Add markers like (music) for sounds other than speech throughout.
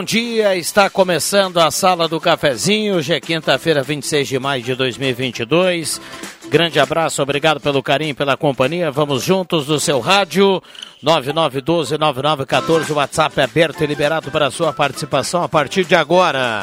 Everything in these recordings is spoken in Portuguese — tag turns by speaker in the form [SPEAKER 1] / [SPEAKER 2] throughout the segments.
[SPEAKER 1] Bom dia. Está começando a Sala do Cafezinho. Hoje é quinta-feira, 26 de maio de 2022. Grande abraço, obrigado pelo carinho, pela companhia. Vamos juntos no seu rádio 99129914. O WhatsApp é aberto e liberado para a sua participação a partir de agora.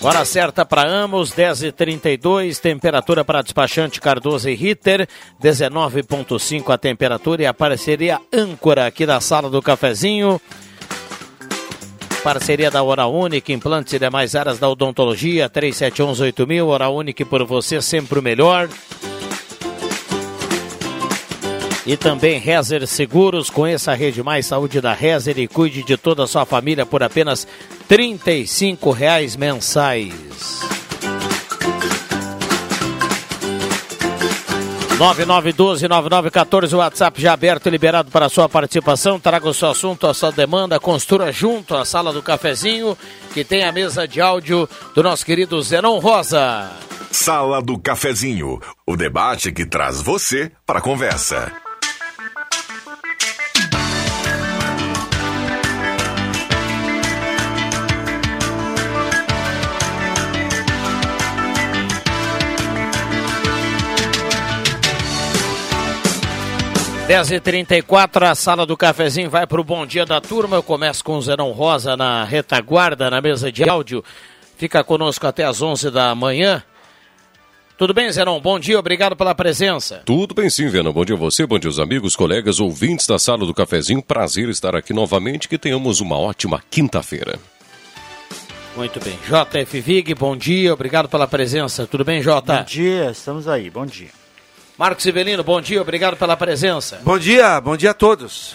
[SPEAKER 1] Hora certa para ambos, 10h32, temperatura para despachante Cardoso e Ritter, 19,5 a temperatura e a parceria âncora aqui da sala do cafezinho. Parceria da Hora Única, implantes e demais áreas da odontologia, 37118000, Hora Única por você sempre o melhor. E também Rezer Seguros, conheça a Rede Mais Saúde da Rezer e cuide de toda a sua família por apenas R$ reais mensais. 9912-9914, o WhatsApp já aberto e liberado para sua participação. Traga o seu assunto, a sua demanda, construa junto à sala do cafezinho, que tem a mesa de áudio do nosso querido Zenon Rosa.
[SPEAKER 2] Sala do Cafezinho, o debate que traz você para a conversa.
[SPEAKER 1] Dez e trinta e quatro, a sala do cafezinho vai para o Bom Dia da Turma. Eu começo com o Zerão Rosa na retaguarda, na mesa de áudio. Fica conosco até às onze da manhã. Tudo bem, Zerão? Bom dia, obrigado pela presença.
[SPEAKER 3] Tudo bem sim, Viana. Bom dia a você, bom dia aos amigos, colegas, ouvintes da Sala do Cafezinho. Prazer estar aqui novamente, que tenhamos uma ótima quinta-feira.
[SPEAKER 1] Muito bem. JF Vig, bom dia, obrigado pela presença. Tudo bem, Jota?
[SPEAKER 4] Bom dia, estamos aí, bom dia.
[SPEAKER 1] Marcos Ivelino, bom dia, obrigado pela presença.
[SPEAKER 5] Bom dia, bom dia a todos.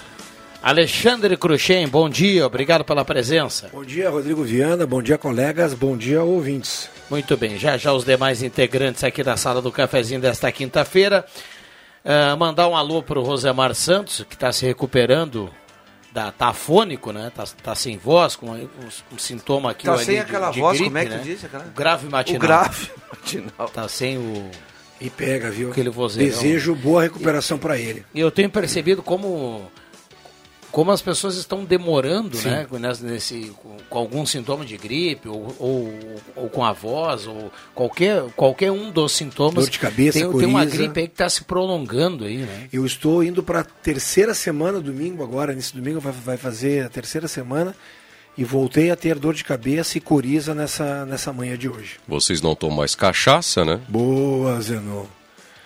[SPEAKER 1] Alexandre Cruxem, bom dia, obrigado pela presença.
[SPEAKER 6] Bom dia, Rodrigo Viana, bom dia, colegas, bom dia, ouvintes.
[SPEAKER 1] Muito bem, já já os demais integrantes aqui da sala do cafezinho desta quinta-feira. Uh, mandar um alô para o Rosemar Santos, que está se recuperando, da, tá afônico, né? Tá, tá sem voz, com um, um sintoma aqui
[SPEAKER 5] Tá sem
[SPEAKER 1] de,
[SPEAKER 5] aquela
[SPEAKER 1] de
[SPEAKER 5] voz,
[SPEAKER 1] gripe,
[SPEAKER 5] como é que
[SPEAKER 1] né?
[SPEAKER 5] tu disse? Aquela...
[SPEAKER 1] O grave matinal.
[SPEAKER 5] O grave matinal.
[SPEAKER 1] Tá sem o...
[SPEAKER 6] E pega, viu?
[SPEAKER 1] Aquele vozeirão.
[SPEAKER 6] Desejo boa recuperação para ele.
[SPEAKER 1] E eu tenho percebido como como as pessoas estão demorando,
[SPEAKER 6] Sim.
[SPEAKER 1] né, nesse, com, algum sintoma de gripe ou, ou, ou com a voz ou qualquer qualquer um dos sintomas.
[SPEAKER 6] Dor de cabeça,
[SPEAKER 1] tem, tem uma gripe aí que está se prolongando aí, né?
[SPEAKER 6] Eu estou indo para a terceira semana, domingo agora, nesse domingo vai, vai fazer a terceira semana, e voltei a ter dor de cabeça e coriza nessa, nessa manhã de hoje.
[SPEAKER 3] Vocês não tomam mais cachaça, né?
[SPEAKER 6] Boa, Zenon.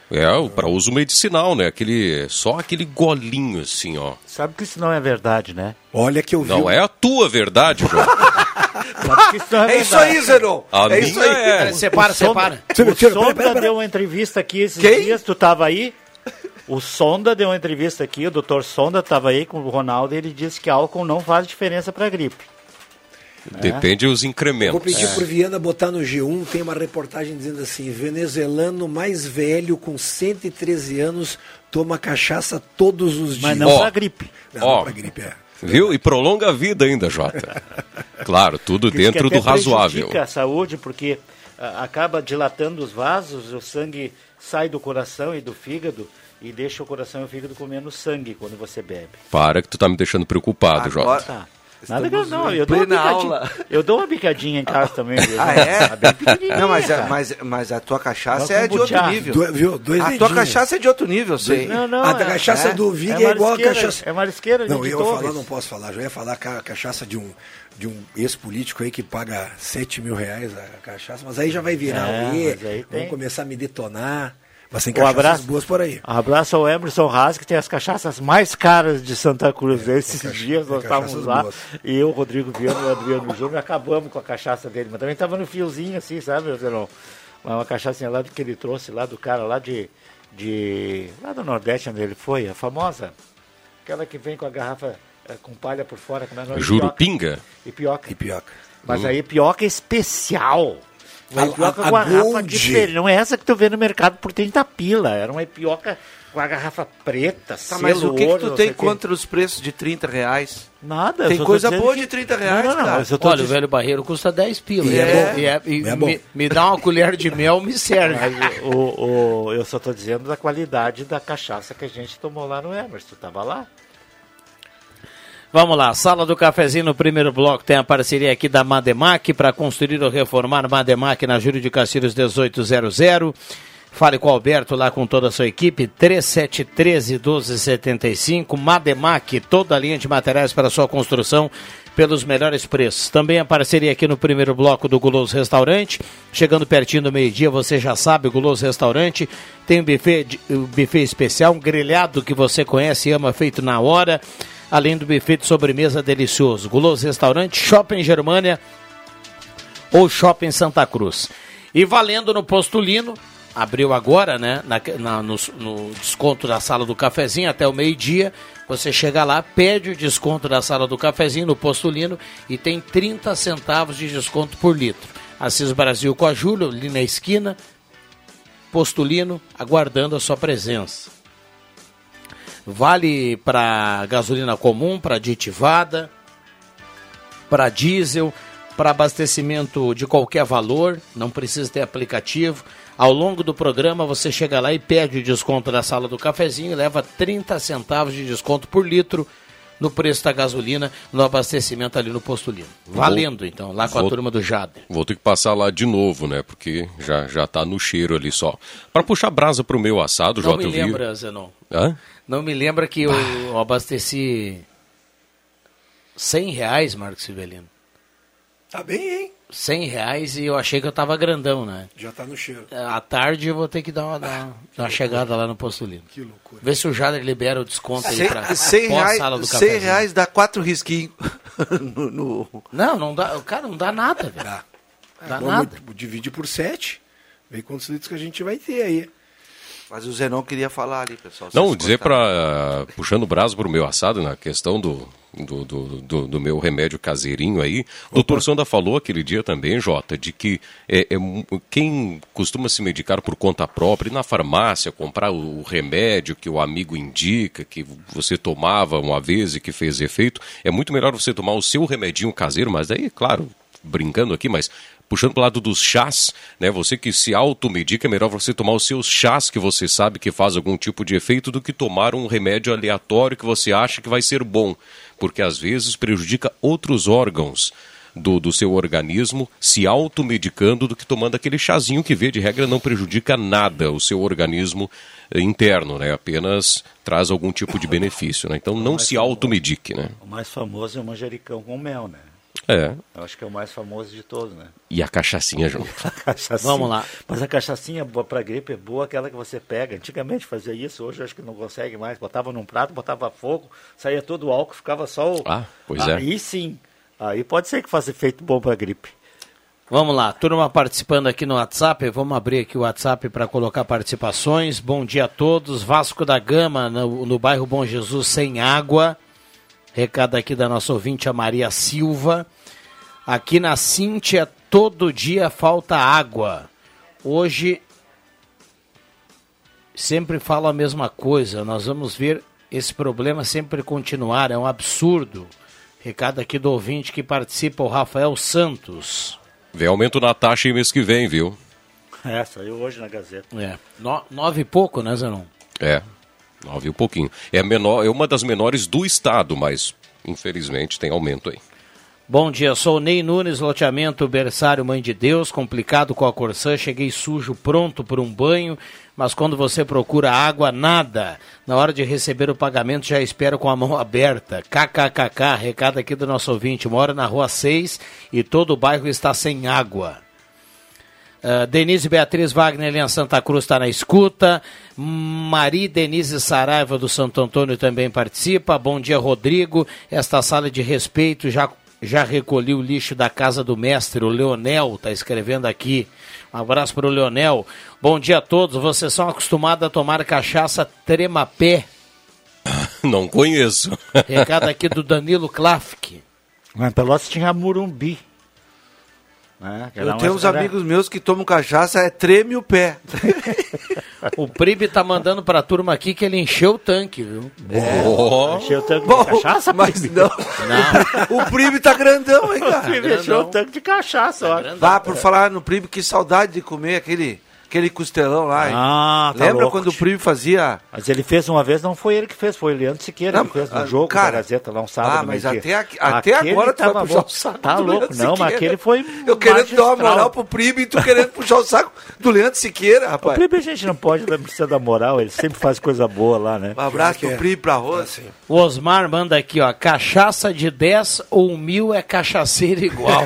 [SPEAKER 3] É, para uso medicinal, né? Aquele, só aquele golinho assim, ó.
[SPEAKER 4] Sabe que isso não é verdade, né?
[SPEAKER 6] Olha que eu vi.
[SPEAKER 3] Não é a tua verdade, João. (laughs)
[SPEAKER 4] Sabe que isso não é,
[SPEAKER 5] É isso aí. Zenon.
[SPEAKER 3] A
[SPEAKER 5] é
[SPEAKER 3] minha
[SPEAKER 5] isso aí.
[SPEAKER 3] é.
[SPEAKER 1] separa, separa.
[SPEAKER 4] O Sonda
[SPEAKER 6] pera, pera, pera.
[SPEAKER 4] deu uma entrevista aqui esses
[SPEAKER 5] Quem?
[SPEAKER 4] dias, tu tava aí? O Sonda deu uma entrevista aqui, o doutor Sonda estava aí com o Ronaldo e ele disse que álcool não faz diferença para gripe.
[SPEAKER 3] Depende dos
[SPEAKER 6] Vou
[SPEAKER 3] incrementos.
[SPEAKER 6] pedir pro Viana botar no G1, tem uma reportagem dizendo assim, venezuelano mais velho com 113 anos toma cachaça todos os dias.
[SPEAKER 4] Mas não
[SPEAKER 3] Ó.
[SPEAKER 4] para gripe.
[SPEAKER 6] Não,
[SPEAKER 3] Ó.
[SPEAKER 6] não pra gripe, é.
[SPEAKER 3] Viu? E prolonga a vida ainda, Jota. (laughs) Claro, tudo
[SPEAKER 4] Diz
[SPEAKER 3] dentro do razoável.
[SPEAKER 4] a saúde, porque ah, acaba dilatando os vasos, o sangue sai do coração e do fígado e deixa o coração e o fígado comendo sangue quando você bebe.
[SPEAKER 3] Para que tu tá me deixando preocupado,
[SPEAKER 5] Agora-
[SPEAKER 3] Jota.
[SPEAKER 4] Tá. Nada que não, eu dou, uma
[SPEAKER 5] aula.
[SPEAKER 4] eu dou uma bicadinha em casa também. viu?
[SPEAKER 5] Ah, é? Não, mas, a-
[SPEAKER 4] cara.
[SPEAKER 5] mas, mas a tua cachaça é de outro nível.
[SPEAKER 6] Do- viu? Dois
[SPEAKER 5] a tua
[SPEAKER 6] dedinhos.
[SPEAKER 5] cachaça é de outro nível, sei.
[SPEAKER 4] Não, não,
[SPEAKER 6] a da
[SPEAKER 4] é-
[SPEAKER 6] cachaça
[SPEAKER 5] é-
[SPEAKER 6] do Vig
[SPEAKER 4] é
[SPEAKER 6] é, igual a cachaça.
[SPEAKER 4] é marisqueira de
[SPEAKER 6] Não, eu falar, não posso falar. Já ia falar a cachaça de um, de um ex-político aí que paga 7 mil reais a cachaça, mas aí já vai virar
[SPEAKER 4] É, aí tem.
[SPEAKER 6] vamos começar a me detonar. Mas tem
[SPEAKER 4] Um
[SPEAKER 6] cachaças
[SPEAKER 4] abraço.
[SPEAKER 6] boas por aí.
[SPEAKER 4] Um abraço ao Emerson Haas, que tem as cachaças mais caras de Santa Cruz. Esses
[SPEAKER 6] tem cacha-
[SPEAKER 4] dias nós estávamos lá,
[SPEAKER 6] boas.
[SPEAKER 4] e eu, Rodrigo Viana e o Adriano Júnior acabamos com a cachaça dele, mas também estava no fiozinho assim, sabe, Zerão? Uma cachaça lá que ele trouxe lá do cara lá de, de. lá do Nordeste onde ele foi, a famosa. Aquela que vem com a garrafa eh, com palha por fora, como é?
[SPEAKER 3] Jurupinga?
[SPEAKER 4] Ipioca.
[SPEAKER 6] Ipioca.
[SPEAKER 4] Mas a ipioca é especial. Uma
[SPEAKER 6] A-
[SPEAKER 4] ipioca
[SPEAKER 6] a-
[SPEAKER 4] com
[SPEAKER 6] a
[SPEAKER 4] garrafa
[SPEAKER 6] Gold.
[SPEAKER 4] diferente. Não é essa que tu vê no mercado por 30 pila. Era uma ipioca com a garrafa preta,
[SPEAKER 5] Tá, mas
[SPEAKER 4] selo
[SPEAKER 5] o que, que tu tem contra os preços de 30 reais?
[SPEAKER 4] Nada.
[SPEAKER 5] Tem coisa boa
[SPEAKER 4] que-
[SPEAKER 5] de 30 reais,
[SPEAKER 4] não, não, não,
[SPEAKER 5] cara.
[SPEAKER 4] mas eu tô
[SPEAKER 1] Olha, o velho barreiro custa 10 pila.
[SPEAKER 6] E
[SPEAKER 1] E,
[SPEAKER 6] é
[SPEAKER 1] é. E é- e
[SPEAKER 6] É bom.
[SPEAKER 1] me, me dá uma colher de mel, me serve.
[SPEAKER 4] Mas o, o- eu só tô dizendo da qualidade da cachaça que a gente tomou lá no Emerson. Tu tava lá?
[SPEAKER 1] Vamos lá, sala do cafezinho no primeiro bloco tem a parceria aqui da Mademac para construir ou reformar Mademac na Júlio de Castilhos 1800. Fale com o Alberto lá com toda a sua equipe, 3713 1275. Mademac, toda a linha de materiais para sua construção pelos melhores preços. Também a parceria aqui no primeiro bloco do Guloso Restaurante. Chegando pertinho do meio-dia, você já sabe, o Guloso Restaurante tem um buffet, um buffet especial, um grelhado que você conhece e ama, feito na hora além do buffet de sobremesa delicioso. Guloso Restaurante, Shopping Germânia ou Shopping Santa Cruz. E valendo no Postulino, abriu agora, né, na, na- no, no desconto da sala do cafezinho até o meio-dia. Você chega lá, pede o desconto da sala do cafezinho no Postulino e tem 30 centavos de desconto por litro. Assis Brasil com a Júlio, ali na esquina, Postulino, aguardando a sua presença. Vale para gasolina comum, para aditivada, para diesel, para abastecimento de qualquer valor, não precisa ter aplicativo. Ao longo do programa você chega lá e pede o desconto da sala do cafezinho e leva 30 centavos de desconto por litro no preço da gasolina no abastecimento ali no Postulino. Valendo então, lá com a
[SPEAKER 3] Vou-
[SPEAKER 1] turma do Jader.
[SPEAKER 3] Vou ter que passar lá de novo, né? Porque já, já tá no cheiro ali só. Para puxar brasa pro meu assado,
[SPEAKER 1] Não
[SPEAKER 3] Jota,
[SPEAKER 1] me lembra, Zenon.
[SPEAKER 3] Hã?
[SPEAKER 1] Não me lembra que eu, eu abasteci 100 reais, Marcos Sivelino.
[SPEAKER 6] Tá bem, hein?
[SPEAKER 1] 100 reais e eu achei que eu tava grandão, né?
[SPEAKER 6] Já tá no cheiro.
[SPEAKER 1] À tarde eu vou ter que dar uma, dar uma- (laughs) dar uma chegada lá no Postulino.
[SPEAKER 6] Que loucura.
[SPEAKER 1] Vê se o Jader libera o desconto aí
[SPEAKER 5] Cem-
[SPEAKER 1] pra
[SPEAKER 5] 100 reais,
[SPEAKER 1] pós-sala do
[SPEAKER 5] 100
[SPEAKER 1] cafezinho.
[SPEAKER 5] reais dá quatro risquinhos (laughs) no, no-
[SPEAKER 1] Não, não dá. Cara, não dá nada, velho.
[SPEAKER 6] Dá.
[SPEAKER 1] Dá
[SPEAKER 6] Vamos
[SPEAKER 1] nada.
[SPEAKER 6] dividir por 7. Vê quantos litros que a gente vai ter aí.
[SPEAKER 5] Mas o Zenon queria falar ali, pessoal.
[SPEAKER 3] Não, dizer para puxando o braço pro meu assado na questão do, do, do, do- do meu remédio caseirinho aí. O doutor Sonda falou aquele dia também, Jota, de que é, é quem costuma se medicar por conta própria, ir na farmácia, comprar o, o remédio que o amigo indica, que você tomava uma vez e que fez efeito, é muito melhor você tomar o seu remedinho caseiro, mas daí, claro, brincando aqui, mas puxando para o lado dos chás, né? Você que se automedica, é melhor você tomar os seus chás que você sabe que faz algum tipo de efeito do que tomar um remédio aleatório que você acha que vai ser bom, porque às vezes prejudica outros órgãos do, do seu organismo se automedicando do que tomando aquele chazinho que, vê de regra, não prejudica nada o seu organismo eh, interno, né? Apenas traz algum tipo de benefício, né? Então não se automedique, né?
[SPEAKER 4] O mais famoso é o manjericão com mel, né?
[SPEAKER 3] É.
[SPEAKER 4] Eu acho que é o mais famoso de todos, né?
[SPEAKER 3] E a cachaçinha, João? (laughs)
[SPEAKER 4] A cachaçinha.
[SPEAKER 1] Vamos lá.
[SPEAKER 4] Mas a cachaçinha boa pra gripe é boa aquela que você pega. Antigamente fazia isso, hoje acho que não consegue mais. Botava num prato, botava fogo, saía todo o álcool, ficava só o.
[SPEAKER 3] Ah, pois é.
[SPEAKER 4] Aí sim. Aí pode ser que faça efeito bom pra gripe.
[SPEAKER 1] Vamos lá, turma participando aqui no WhatsApp. Vamos abrir aqui o WhatsApp para colocar participações. Bom dia a todos. Vasco da Gama, no, no bairro Bom Jesus, sem água. Recado aqui da nossa ouvinte, a Maria Silva. Aqui na Cíntia, todo dia falta água. Hoje, sempre falo a mesma coisa. Nós vamos ver esse problema sempre continuar, é um absurdo. Recado aqui do ouvinte que participa, o Rafael Santos.
[SPEAKER 3] Vem aumento na taxa mês que vem, viu?
[SPEAKER 4] É, saiu hoje na Gazeta.
[SPEAKER 1] É, no, nove e pouco, né, Zenon?
[SPEAKER 3] É, nove e um pouquinho. É, menor, é uma das menores do estado, mas infelizmente tem aumento aí.
[SPEAKER 1] Bom dia, sou Ney Nunes, loteamento Berçário Mãe de Deus, complicado com a Corsã, cheguei sujo, pronto por um banho, mas quando você procura água, nada. Na hora de receber o pagamento, já espero com a mão (laughs) aberta. KKKK, recado aqui do nosso ouvinte, mora na rua 6 e todo o bairro está sem água. Uh, Denise Beatriz Wagner em Santa Cruz está na escuta. Maria Denise Saraiva do Santo Antônio também participa. Bom dia, Rodrigo. Esta sala de respeito já já recolhi o lixo da casa do mestre, o Leonel está escrevendo aqui. Um abraço para o Leonel. Bom dia a todos. Vocês são acostumados a tomar cachaça tremapé? (laughs)
[SPEAKER 3] Não conheço.
[SPEAKER 1] Recado aqui do Danilo Klafk.
[SPEAKER 4] Mas Pelotas tinha Murumbi.
[SPEAKER 5] Né? Eu tenho uns era... amigos meus que tomam cachaça, é treme o pé. (laughs)
[SPEAKER 1] o Pribe tá mandando pra turma aqui que ele encheu o tanque, viu?
[SPEAKER 4] É. Oh. Encheu o tanque Bom, de cachaça,
[SPEAKER 5] mas não. não. o Pribe tá grandão, hein, cara? O
[SPEAKER 4] Pribe encheu o tanque de cachaça, ó.
[SPEAKER 5] Vá, por falar no Pribe, que saudade de comer aquele aquele costelão lá.
[SPEAKER 4] Ah, tá
[SPEAKER 5] Lembra
[SPEAKER 4] louco,
[SPEAKER 5] quando o Primo fazia.
[SPEAKER 4] Mas ele fez uma vez, não foi ele que fez, foi o Leandro Siqueira não, que fez no um jogo cara, da Gazeta lá um sábado.
[SPEAKER 5] Ah, mas até, até agora tu vai puxar o saco.
[SPEAKER 4] Tá louco, não, mas aquele foi.
[SPEAKER 5] Eu querendo dar uma moral pro Primo e tu querendo puxar o saco do Leandro Siqueira, rapaz.
[SPEAKER 4] O Primo a gente não pode, não precisa da moral, ele sempre faz coisa boa lá, né?
[SPEAKER 5] Um abraço pro Primo pra Rosa.
[SPEAKER 1] O Osmar manda aqui, ó, cachaça de 10 ou mil é cachaceira igual.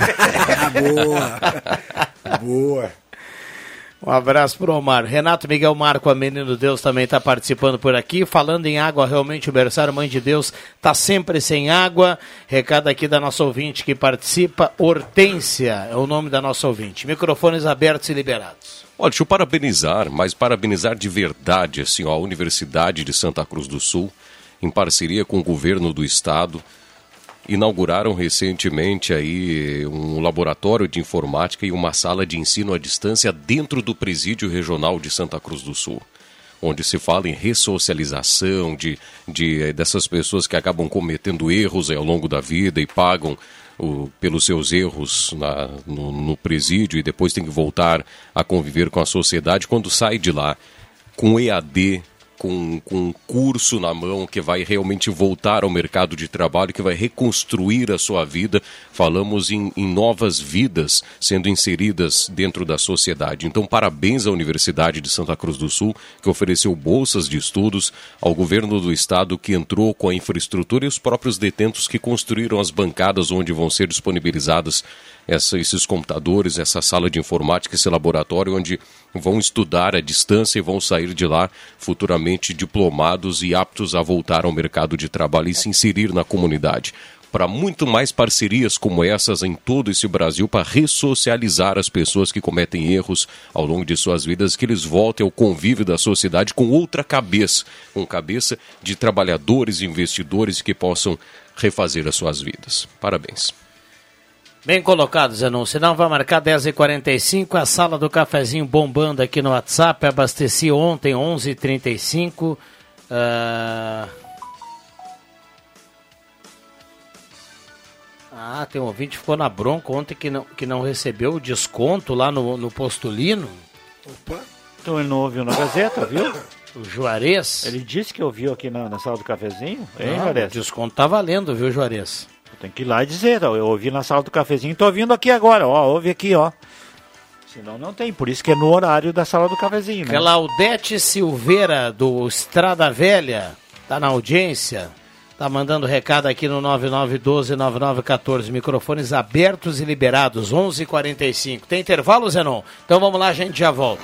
[SPEAKER 1] (laughs)
[SPEAKER 6] boa. boa.
[SPEAKER 1] Um abraço para o Omar. Renato Miguel Marco, a Menino Deus, também está participando por aqui. Falando em água, realmente o berçário Mãe de Deus está sempre sem água. Recado aqui da nossa ouvinte que participa, Hortência é o nome da nossa ouvinte. Microfones abertos e liberados.
[SPEAKER 3] Olha, deixa eu parabenizar, mas parabenizar de verdade assim, ó, a Universidade de Santa Cruz do Sul, em parceria com o governo do estado, inauguraram recentemente aí um laboratório de informática e uma sala de ensino à distância dentro do presídio regional de Santa Cruz do Sul, onde se fala em ressocialização de, de dessas pessoas que acabam cometendo erros ao longo da vida e pagam o, pelos seus erros na, no, no presídio e depois tem que voltar a conviver com a sociedade quando sai de lá com EAD com, com um curso na mão que vai realmente voltar ao mercado de trabalho, que vai reconstruir a sua vida. Falamos em, em novas vidas sendo inseridas dentro da sociedade. Então, parabéns à Universidade de Santa Cruz do Sul, que ofereceu bolsas de estudos, ao governo do estado, que entrou com a infraestrutura e os próprios detentos que construíram as bancadas onde vão ser disponibilizadas essa, esses computadores, essa sala de informática, esse laboratório onde vão estudar à distância e vão sair de lá futuramente diplomados e aptos a voltar ao mercado de trabalho e se inserir na comunidade. Para muito mais parcerias como essas em todo esse Brasil, para ressocializar as pessoas que cometem erros ao longo de suas vidas, que eles voltem ao convívio da sociedade com outra cabeça, com cabeça de trabalhadores e investidores que possam refazer as suas vidas. Parabéns.
[SPEAKER 1] Bem colocado, Zenon. Senão vai marcar 10h45, a sala do cafezinho bombando aqui no WhatsApp. Abasteci ontem, 11h35. Uh... Ah, tem um ouvinte que ficou na bronca ontem que não, que não recebeu o desconto lá no, no Postulino.
[SPEAKER 4] Opa. Então ele não ouviu na Gazeta, viu? (coughs)
[SPEAKER 1] O Juarez.
[SPEAKER 4] Ele disse que ouviu aqui na, na sala do cafezinho,
[SPEAKER 1] hein, Juarez? O desconto tá valendo, viu, Juarez?
[SPEAKER 4] Tem que ir lá e dizer, eu ouvi na sala do cafezinho, tô ouvindo aqui agora, ó, ouve aqui, ó. Senão não tem, por isso que é no horário da sala do cafezinho, né?
[SPEAKER 1] Claudete Silveira, do Estrada Velha, tá na audiência, tá mandando recado aqui no 9912-9914, microfones abertos e liberados, 11:45 Tem intervalo, Zenon? Então vamos lá, a gente já volta.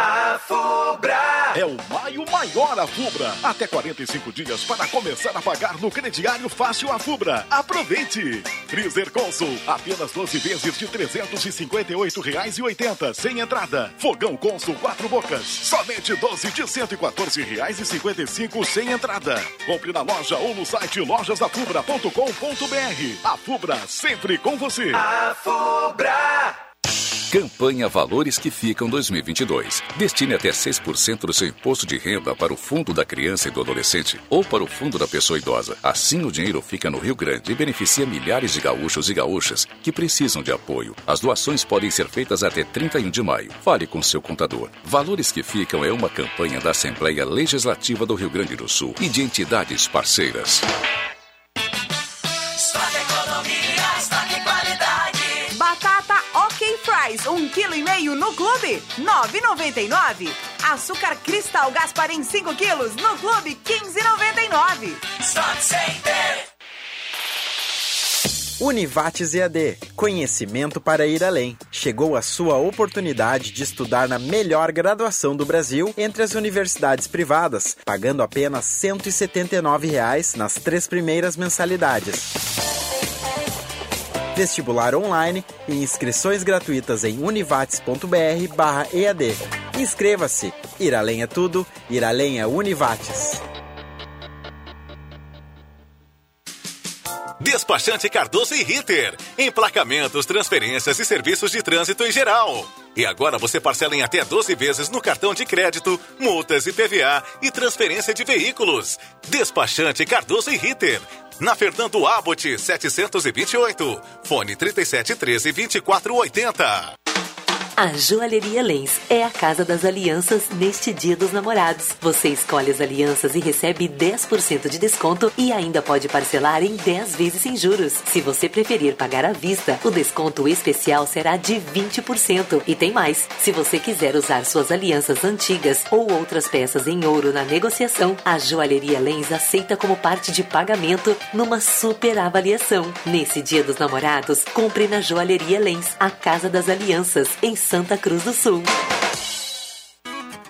[SPEAKER 7] A Fubra
[SPEAKER 8] é o maio
[SPEAKER 7] maior a Fubra. Até 45 dias para começar a pagar no crediário fácil a Fubra. Aproveite! Freezer Consul, apenas 12 vezes de R$ 358,80 sem entrada. Fogão Consul 4 bocas, somente 12 de R$ 114,55 sem entrada. Compre na loja ou no site lojasafubra.com.br. A Fubra sempre com você.
[SPEAKER 8] A Fubra!
[SPEAKER 9] Campanha Valores que Ficam 2022. Destine até 6% do seu imposto de renda para o Fundo da Criança e do Adolescente ou para o Fundo da Pessoa Idosa. Assim o dinheiro fica no Rio Grande e beneficia milhares de gaúchos e gaúchas que precisam de apoio. As doações podem ser feitas até 31 de maio. Fale com seu contador. Valores que Ficam é uma campanha da Assembleia Legislativa do Rio Grande do Sul e de entidades parceiras.
[SPEAKER 10] Um quilo e meio no clube, 9,99. Açúcar Cristal Gasparim, 5 quilos, no clube, 15,99. Stock Center.
[SPEAKER 11] Univates EAD, conhecimento para ir além. Chegou a sua oportunidade de estudar na melhor graduação do Brasil entre as universidades privadas, pagando apenas 179 reais nas três primeiras mensalidades vestibular online e inscrições gratuitas em univates.br/ead. Inscreva-se. Ir além é tudo, ir além é Univates.
[SPEAKER 12] Despachante Cardoso e Ritter. Emplacamentos, transferências e serviços de trânsito em geral. E agora você parcela em até 12 vezes no cartão de crédito, multas e PVA e transferência de veículos. Despachante Cardoso e Ritter na Fernando Abbott 728. Fone 3713 2480.
[SPEAKER 13] A Joalheria Lens é a casa das alianças neste Dia dos Namorados. Você escolhe as alianças e recebe 10% de desconto e ainda pode parcelar em 10 vezes sem juros. Se você preferir pagar à vista, o desconto especial será de 20%. E tem mais: se você quiser usar suas alianças antigas ou outras peças em ouro na negociação, a Joalheria Lens aceita como parte de pagamento numa super avaliação. Nesse Dia dos Namorados, compre na Joalheria Lens, a casa das alianças, em Santa Cruz do Sul.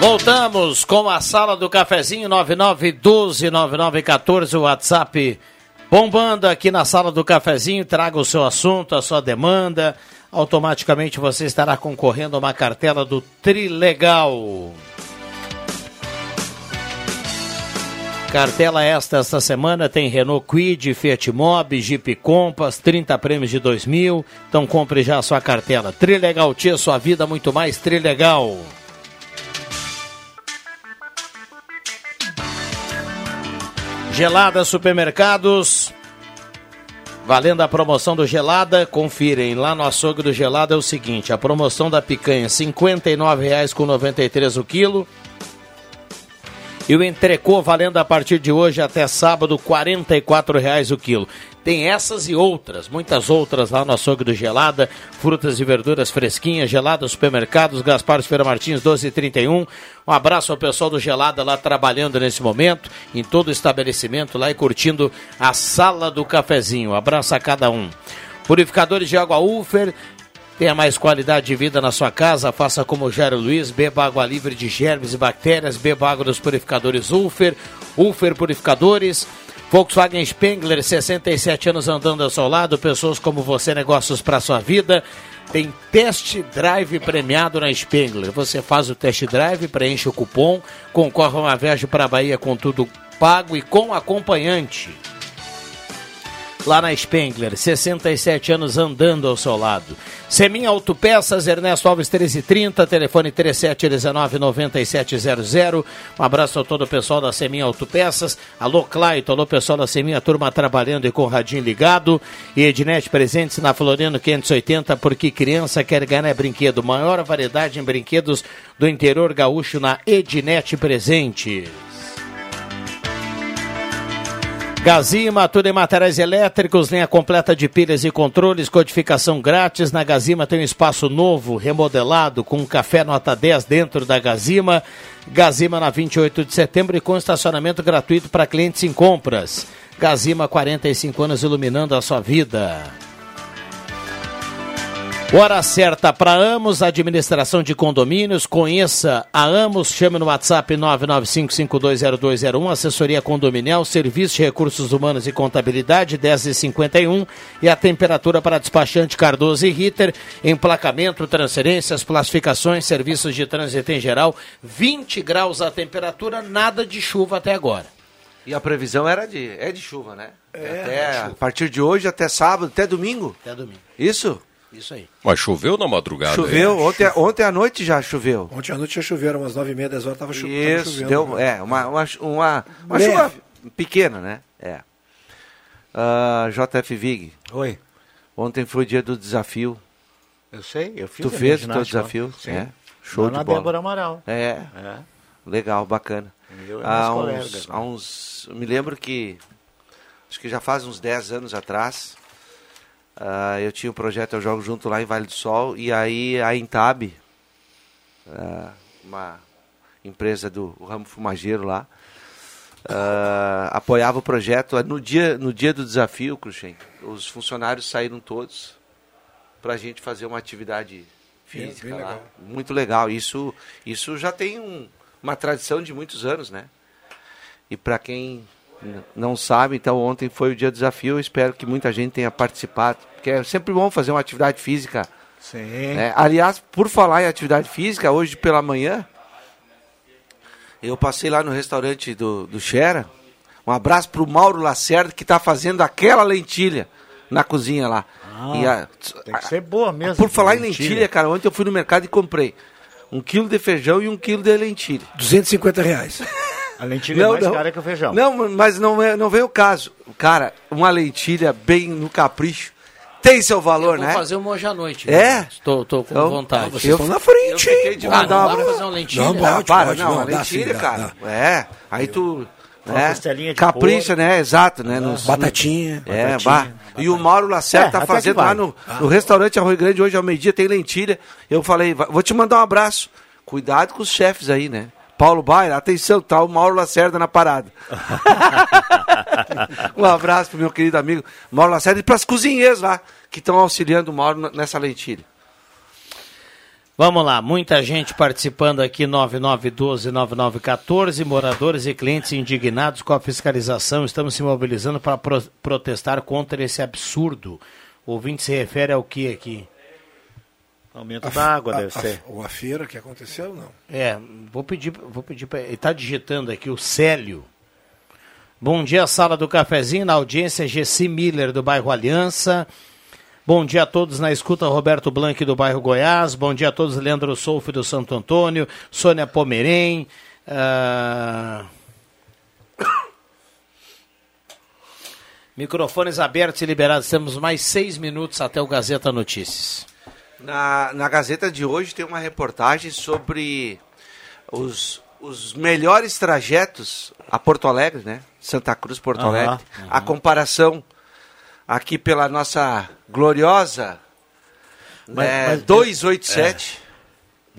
[SPEAKER 1] Voltamos com a sala do cafezinho 99129914, o WhatsApp bombando aqui na sala do cafezinho. Traga o seu assunto, a sua demanda. Automaticamente você estará concorrendo a uma cartela do Trilegal. Cartela esta esta semana tem Renault Quid, Fiat Mobi, Jeep Compass, 30 prêmios de 2000. Então compre já a sua cartela. Trilegal Tia, sua vida muito mais Trilegal. Gelada Supermercados. Valendo a promoção do Gelada, confirem. Lá no açougue do Gelada é o seguinte: a promoção da picanha R$ 59,93 o quilo. E o entrecô valendo a partir de hoje até sábado R$ 44,00 o quilo. Tem essas e outras, muitas outras lá no açougue do Gelada, frutas e verduras fresquinhas, Gelada Supermercados, Gaspar Feira Martins 1231. Um abraço ao pessoal do Gelada lá trabalhando nesse momento, em todo o estabelecimento lá e curtindo a sala do cafezinho. Um abraço a cada um. Purificadores de água Ufer, Tenha mais qualidade de vida na sua casa, faça como o Jairo Luiz, beba água livre de germes e bactérias, beba água dos purificadores Ulfer, Ulfer Purificadores, Volkswagen Spengler, 67 anos andando ao seu lado, pessoas como você, negócios para sua vida. tem test drive premiado na Spengler. Você faz o test drive, preenche o cupom, concorre a uma viagem para a Bahia com tudo pago e com acompanhante lá na Spengler, 67 anos andando ao seu lado. Semin Autopeças, Ernesto Alves 1330, telefone 3719-9700. Um abraço a todo o pessoal da Semin Autopeças. Alô, Claito, alô, pessoal da Semin, turma trabalhando e com o radinho ligado. E Ednet presentes na Floriano 580, porque criança quer ganhar brinquedo. Maior variedade em brinquedos do interior gaúcho na Ednet Presentes. Gazima, tudo em materiais elétricos, linha completa de pilhas e controles, codificação grátis. Na Gazima tem um espaço novo, remodelado, com um café nota 10 dentro da Gazima. Gazima na 28 de setembro e com estacionamento gratuito para clientes em compras. Gazima, 45 anos iluminando a sua vida. Hora certa para Amos, administração de condomínios. Conheça a Amos, chame no WhatsApp 995520201, assessoria condominial, serviço de recursos humanos e contabilidade 1051 e a temperatura para despachante Cardoso e Ritter, emplacamento, transferências, classificações, serviços de trânsito em geral, 20 graus a temperatura, nada de chuva até agora.
[SPEAKER 5] E a previsão era de é de chuva, né?
[SPEAKER 6] É,
[SPEAKER 5] até,
[SPEAKER 6] é chuva.
[SPEAKER 5] a partir de hoje até sábado, até domingo.
[SPEAKER 1] Até domingo.
[SPEAKER 5] Isso?
[SPEAKER 1] Isso aí.
[SPEAKER 3] Mas choveu na madrugada?
[SPEAKER 5] Choveu,
[SPEAKER 3] hein?
[SPEAKER 5] ontem, ontem à noite já choveu.
[SPEAKER 6] Ontem à noite já choveu, eram umas nove e meia, dez horas, tava, cho chovendo.
[SPEAKER 5] deu,
[SPEAKER 6] né?
[SPEAKER 5] é, uma, uma, uma, uma
[SPEAKER 6] Leve.
[SPEAKER 5] chuva pequena, né? É. Ah, JF Vig.
[SPEAKER 4] Oi.
[SPEAKER 5] Ontem foi o dia do desafio.
[SPEAKER 4] Eu sei, eu fiz
[SPEAKER 5] Tu fez o teu desafio?
[SPEAKER 4] Sim.
[SPEAKER 5] É. Show
[SPEAKER 4] Lá
[SPEAKER 5] de
[SPEAKER 4] na
[SPEAKER 5] bola.
[SPEAKER 4] Débora Amaral.
[SPEAKER 5] É.
[SPEAKER 4] É.
[SPEAKER 5] Legal, bacana.
[SPEAKER 4] Eu
[SPEAKER 5] há, uns,
[SPEAKER 4] colegas, né?
[SPEAKER 5] há uns. eu Me lembro que. Acho que já faz uns 10 anos atrás. Ah, eu tinha um projeto Eu Jogo Junto lá em Vale do Sol. E aí a Intab, ah, uma empresa do ramo fumageiro lá, ah, apoiava o projeto. No dia, no dia do desafio, Cruxem, os funcionários saíram todos para a gente fazer uma atividade física
[SPEAKER 6] bem
[SPEAKER 5] lá.
[SPEAKER 6] legal.
[SPEAKER 5] Muito legal. Isso, isso já tem um- uma tradição de muitos anos, né? E para quem não sabe, então ontem foi o dia do desafio. Eu espero que muita gente tenha participado, porque é sempre bom fazer uma atividade física.
[SPEAKER 4] Sim.
[SPEAKER 5] né? Aliás, por falar em atividade física, hoje pela manhã, eu passei lá no restaurante do, do Xera. Um abraço pro Mauro Lacerda, que está fazendo aquela lentilha na cozinha lá.
[SPEAKER 4] Ah,
[SPEAKER 5] E a-
[SPEAKER 4] Tem que ser boa mesmo.
[SPEAKER 5] por falar em lentilha, cara, ontem eu fui no mercado e comprei um quilo de feijão e um quilo de lentilha.
[SPEAKER 6] 250 reais. (laughs)
[SPEAKER 4] A lentilha é mais cara que o feijão.
[SPEAKER 5] Não, mas não, é, não veio o caso. Cara, uma lentilha bem no capricho tem seu valor,
[SPEAKER 1] Vou
[SPEAKER 5] né?
[SPEAKER 1] fazer uma hoje à noite.
[SPEAKER 5] É?
[SPEAKER 1] Estou, estou com
[SPEAKER 5] Então,
[SPEAKER 1] vontade.
[SPEAKER 6] Vocês estão na frente,
[SPEAKER 5] eu
[SPEAKER 6] hein?
[SPEAKER 5] de
[SPEAKER 1] Ah,
[SPEAKER 5] mandar
[SPEAKER 1] não
[SPEAKER 5] uma-
[SPEAKER 1] dá pra fazer uma lentilha?
[SPEAKER 6] Não,
[SPEAKER 5] Não,
[SPEAKER 6] pode,
[SPEAKER 5] para,
[SPEAKER 6] pode,
[SPEAKER 5] não,
[SPEAKER 6] não,
[SPEAKER 5] a
[SPEAKER 6] dá
[SPEAKER 5] lentilha,
[SPEAKER 6] sim, dá,
[SPEAKER 5] cara.
[SPEAKER 6] dá.
[SPEAKER 5] É, aí tu.
[SPEAKER 4] Uma
[SPEAKER 5] né,
[SPEAKER 4] costelinha de
[SPEAKER 5] capricha,
[SPEAKER 4] porco.
[SPEAKER 5] né? Exato, né? nos-
[SPEAKER 6] Batatinha.
[SPEAKER 5] É,
[SPEAKER 4] Batatinha,
[SPEAKER 5] bah. E o Mauro Lacerda
[SPEAKER 4] É,
[SPEAKER 5] tá fazendo lá no, no restaurante Arroio Grande hoje ao meio-dia, tem lentilha. Eu falei, "Va- vou te mandar um abraço. Cuidado com os chefes aí, né? Paulo Baia, atenção, tá o Mauro Lacerda na parada. (laughs) um abraço pro meu querido amigo Mauro Lacerda e pras cozinheiras lá, que estão auxiliando o Mauro nessa lentilha.
[SPEAKER 1] Vamos lá, muita gente participando aqui, 9912-9914, moradores e clientes indignados com a fiscalização, estamos se mobilizando para pro- protestar contra esse absurdo. O ouvinte se refere ao que aqui?
[SPEAKER 4] Aumento da água,
[SPEAKER 6] A-
[SPEAKER 4] deve
[SPEAKER 6] a-
[SPEAKER 4] ser.
[SPEAKER 6] Ou a feira que aconteceu, não.
[SPEAKER 1] É, vou pedir, vou pedir para ele está digitando aqui o Célio. Bom dia, sala do cafezinho, na audiência Gessi Miller do bairro Aliança. Bom dia a todos na escuta, Roberto Blanc do bairro Goiás. Bom dia a todos, Leandro Solfi do Santo Antônio, Sônia Pomerém. ah, (coughs) Microfones abertos e liberados. Temos mais seis minutos até o Gazeta Notícias.
[SPEAKER 5] Na, na Gazeta de hoje tem uma reportagem sobre os, os melhores trajetos a Porto Alegre, né? Santa Cruz, Porto
[SPEAKER 4] Aham,
[SPEAKER 5] Alegre. A comparação aqui pela nossa gloriosa
[SPEAKER 4] Mas-
[SPEAKER 5] né,
[SPEAKER 4] mas-
[SPEAKER 5] 287,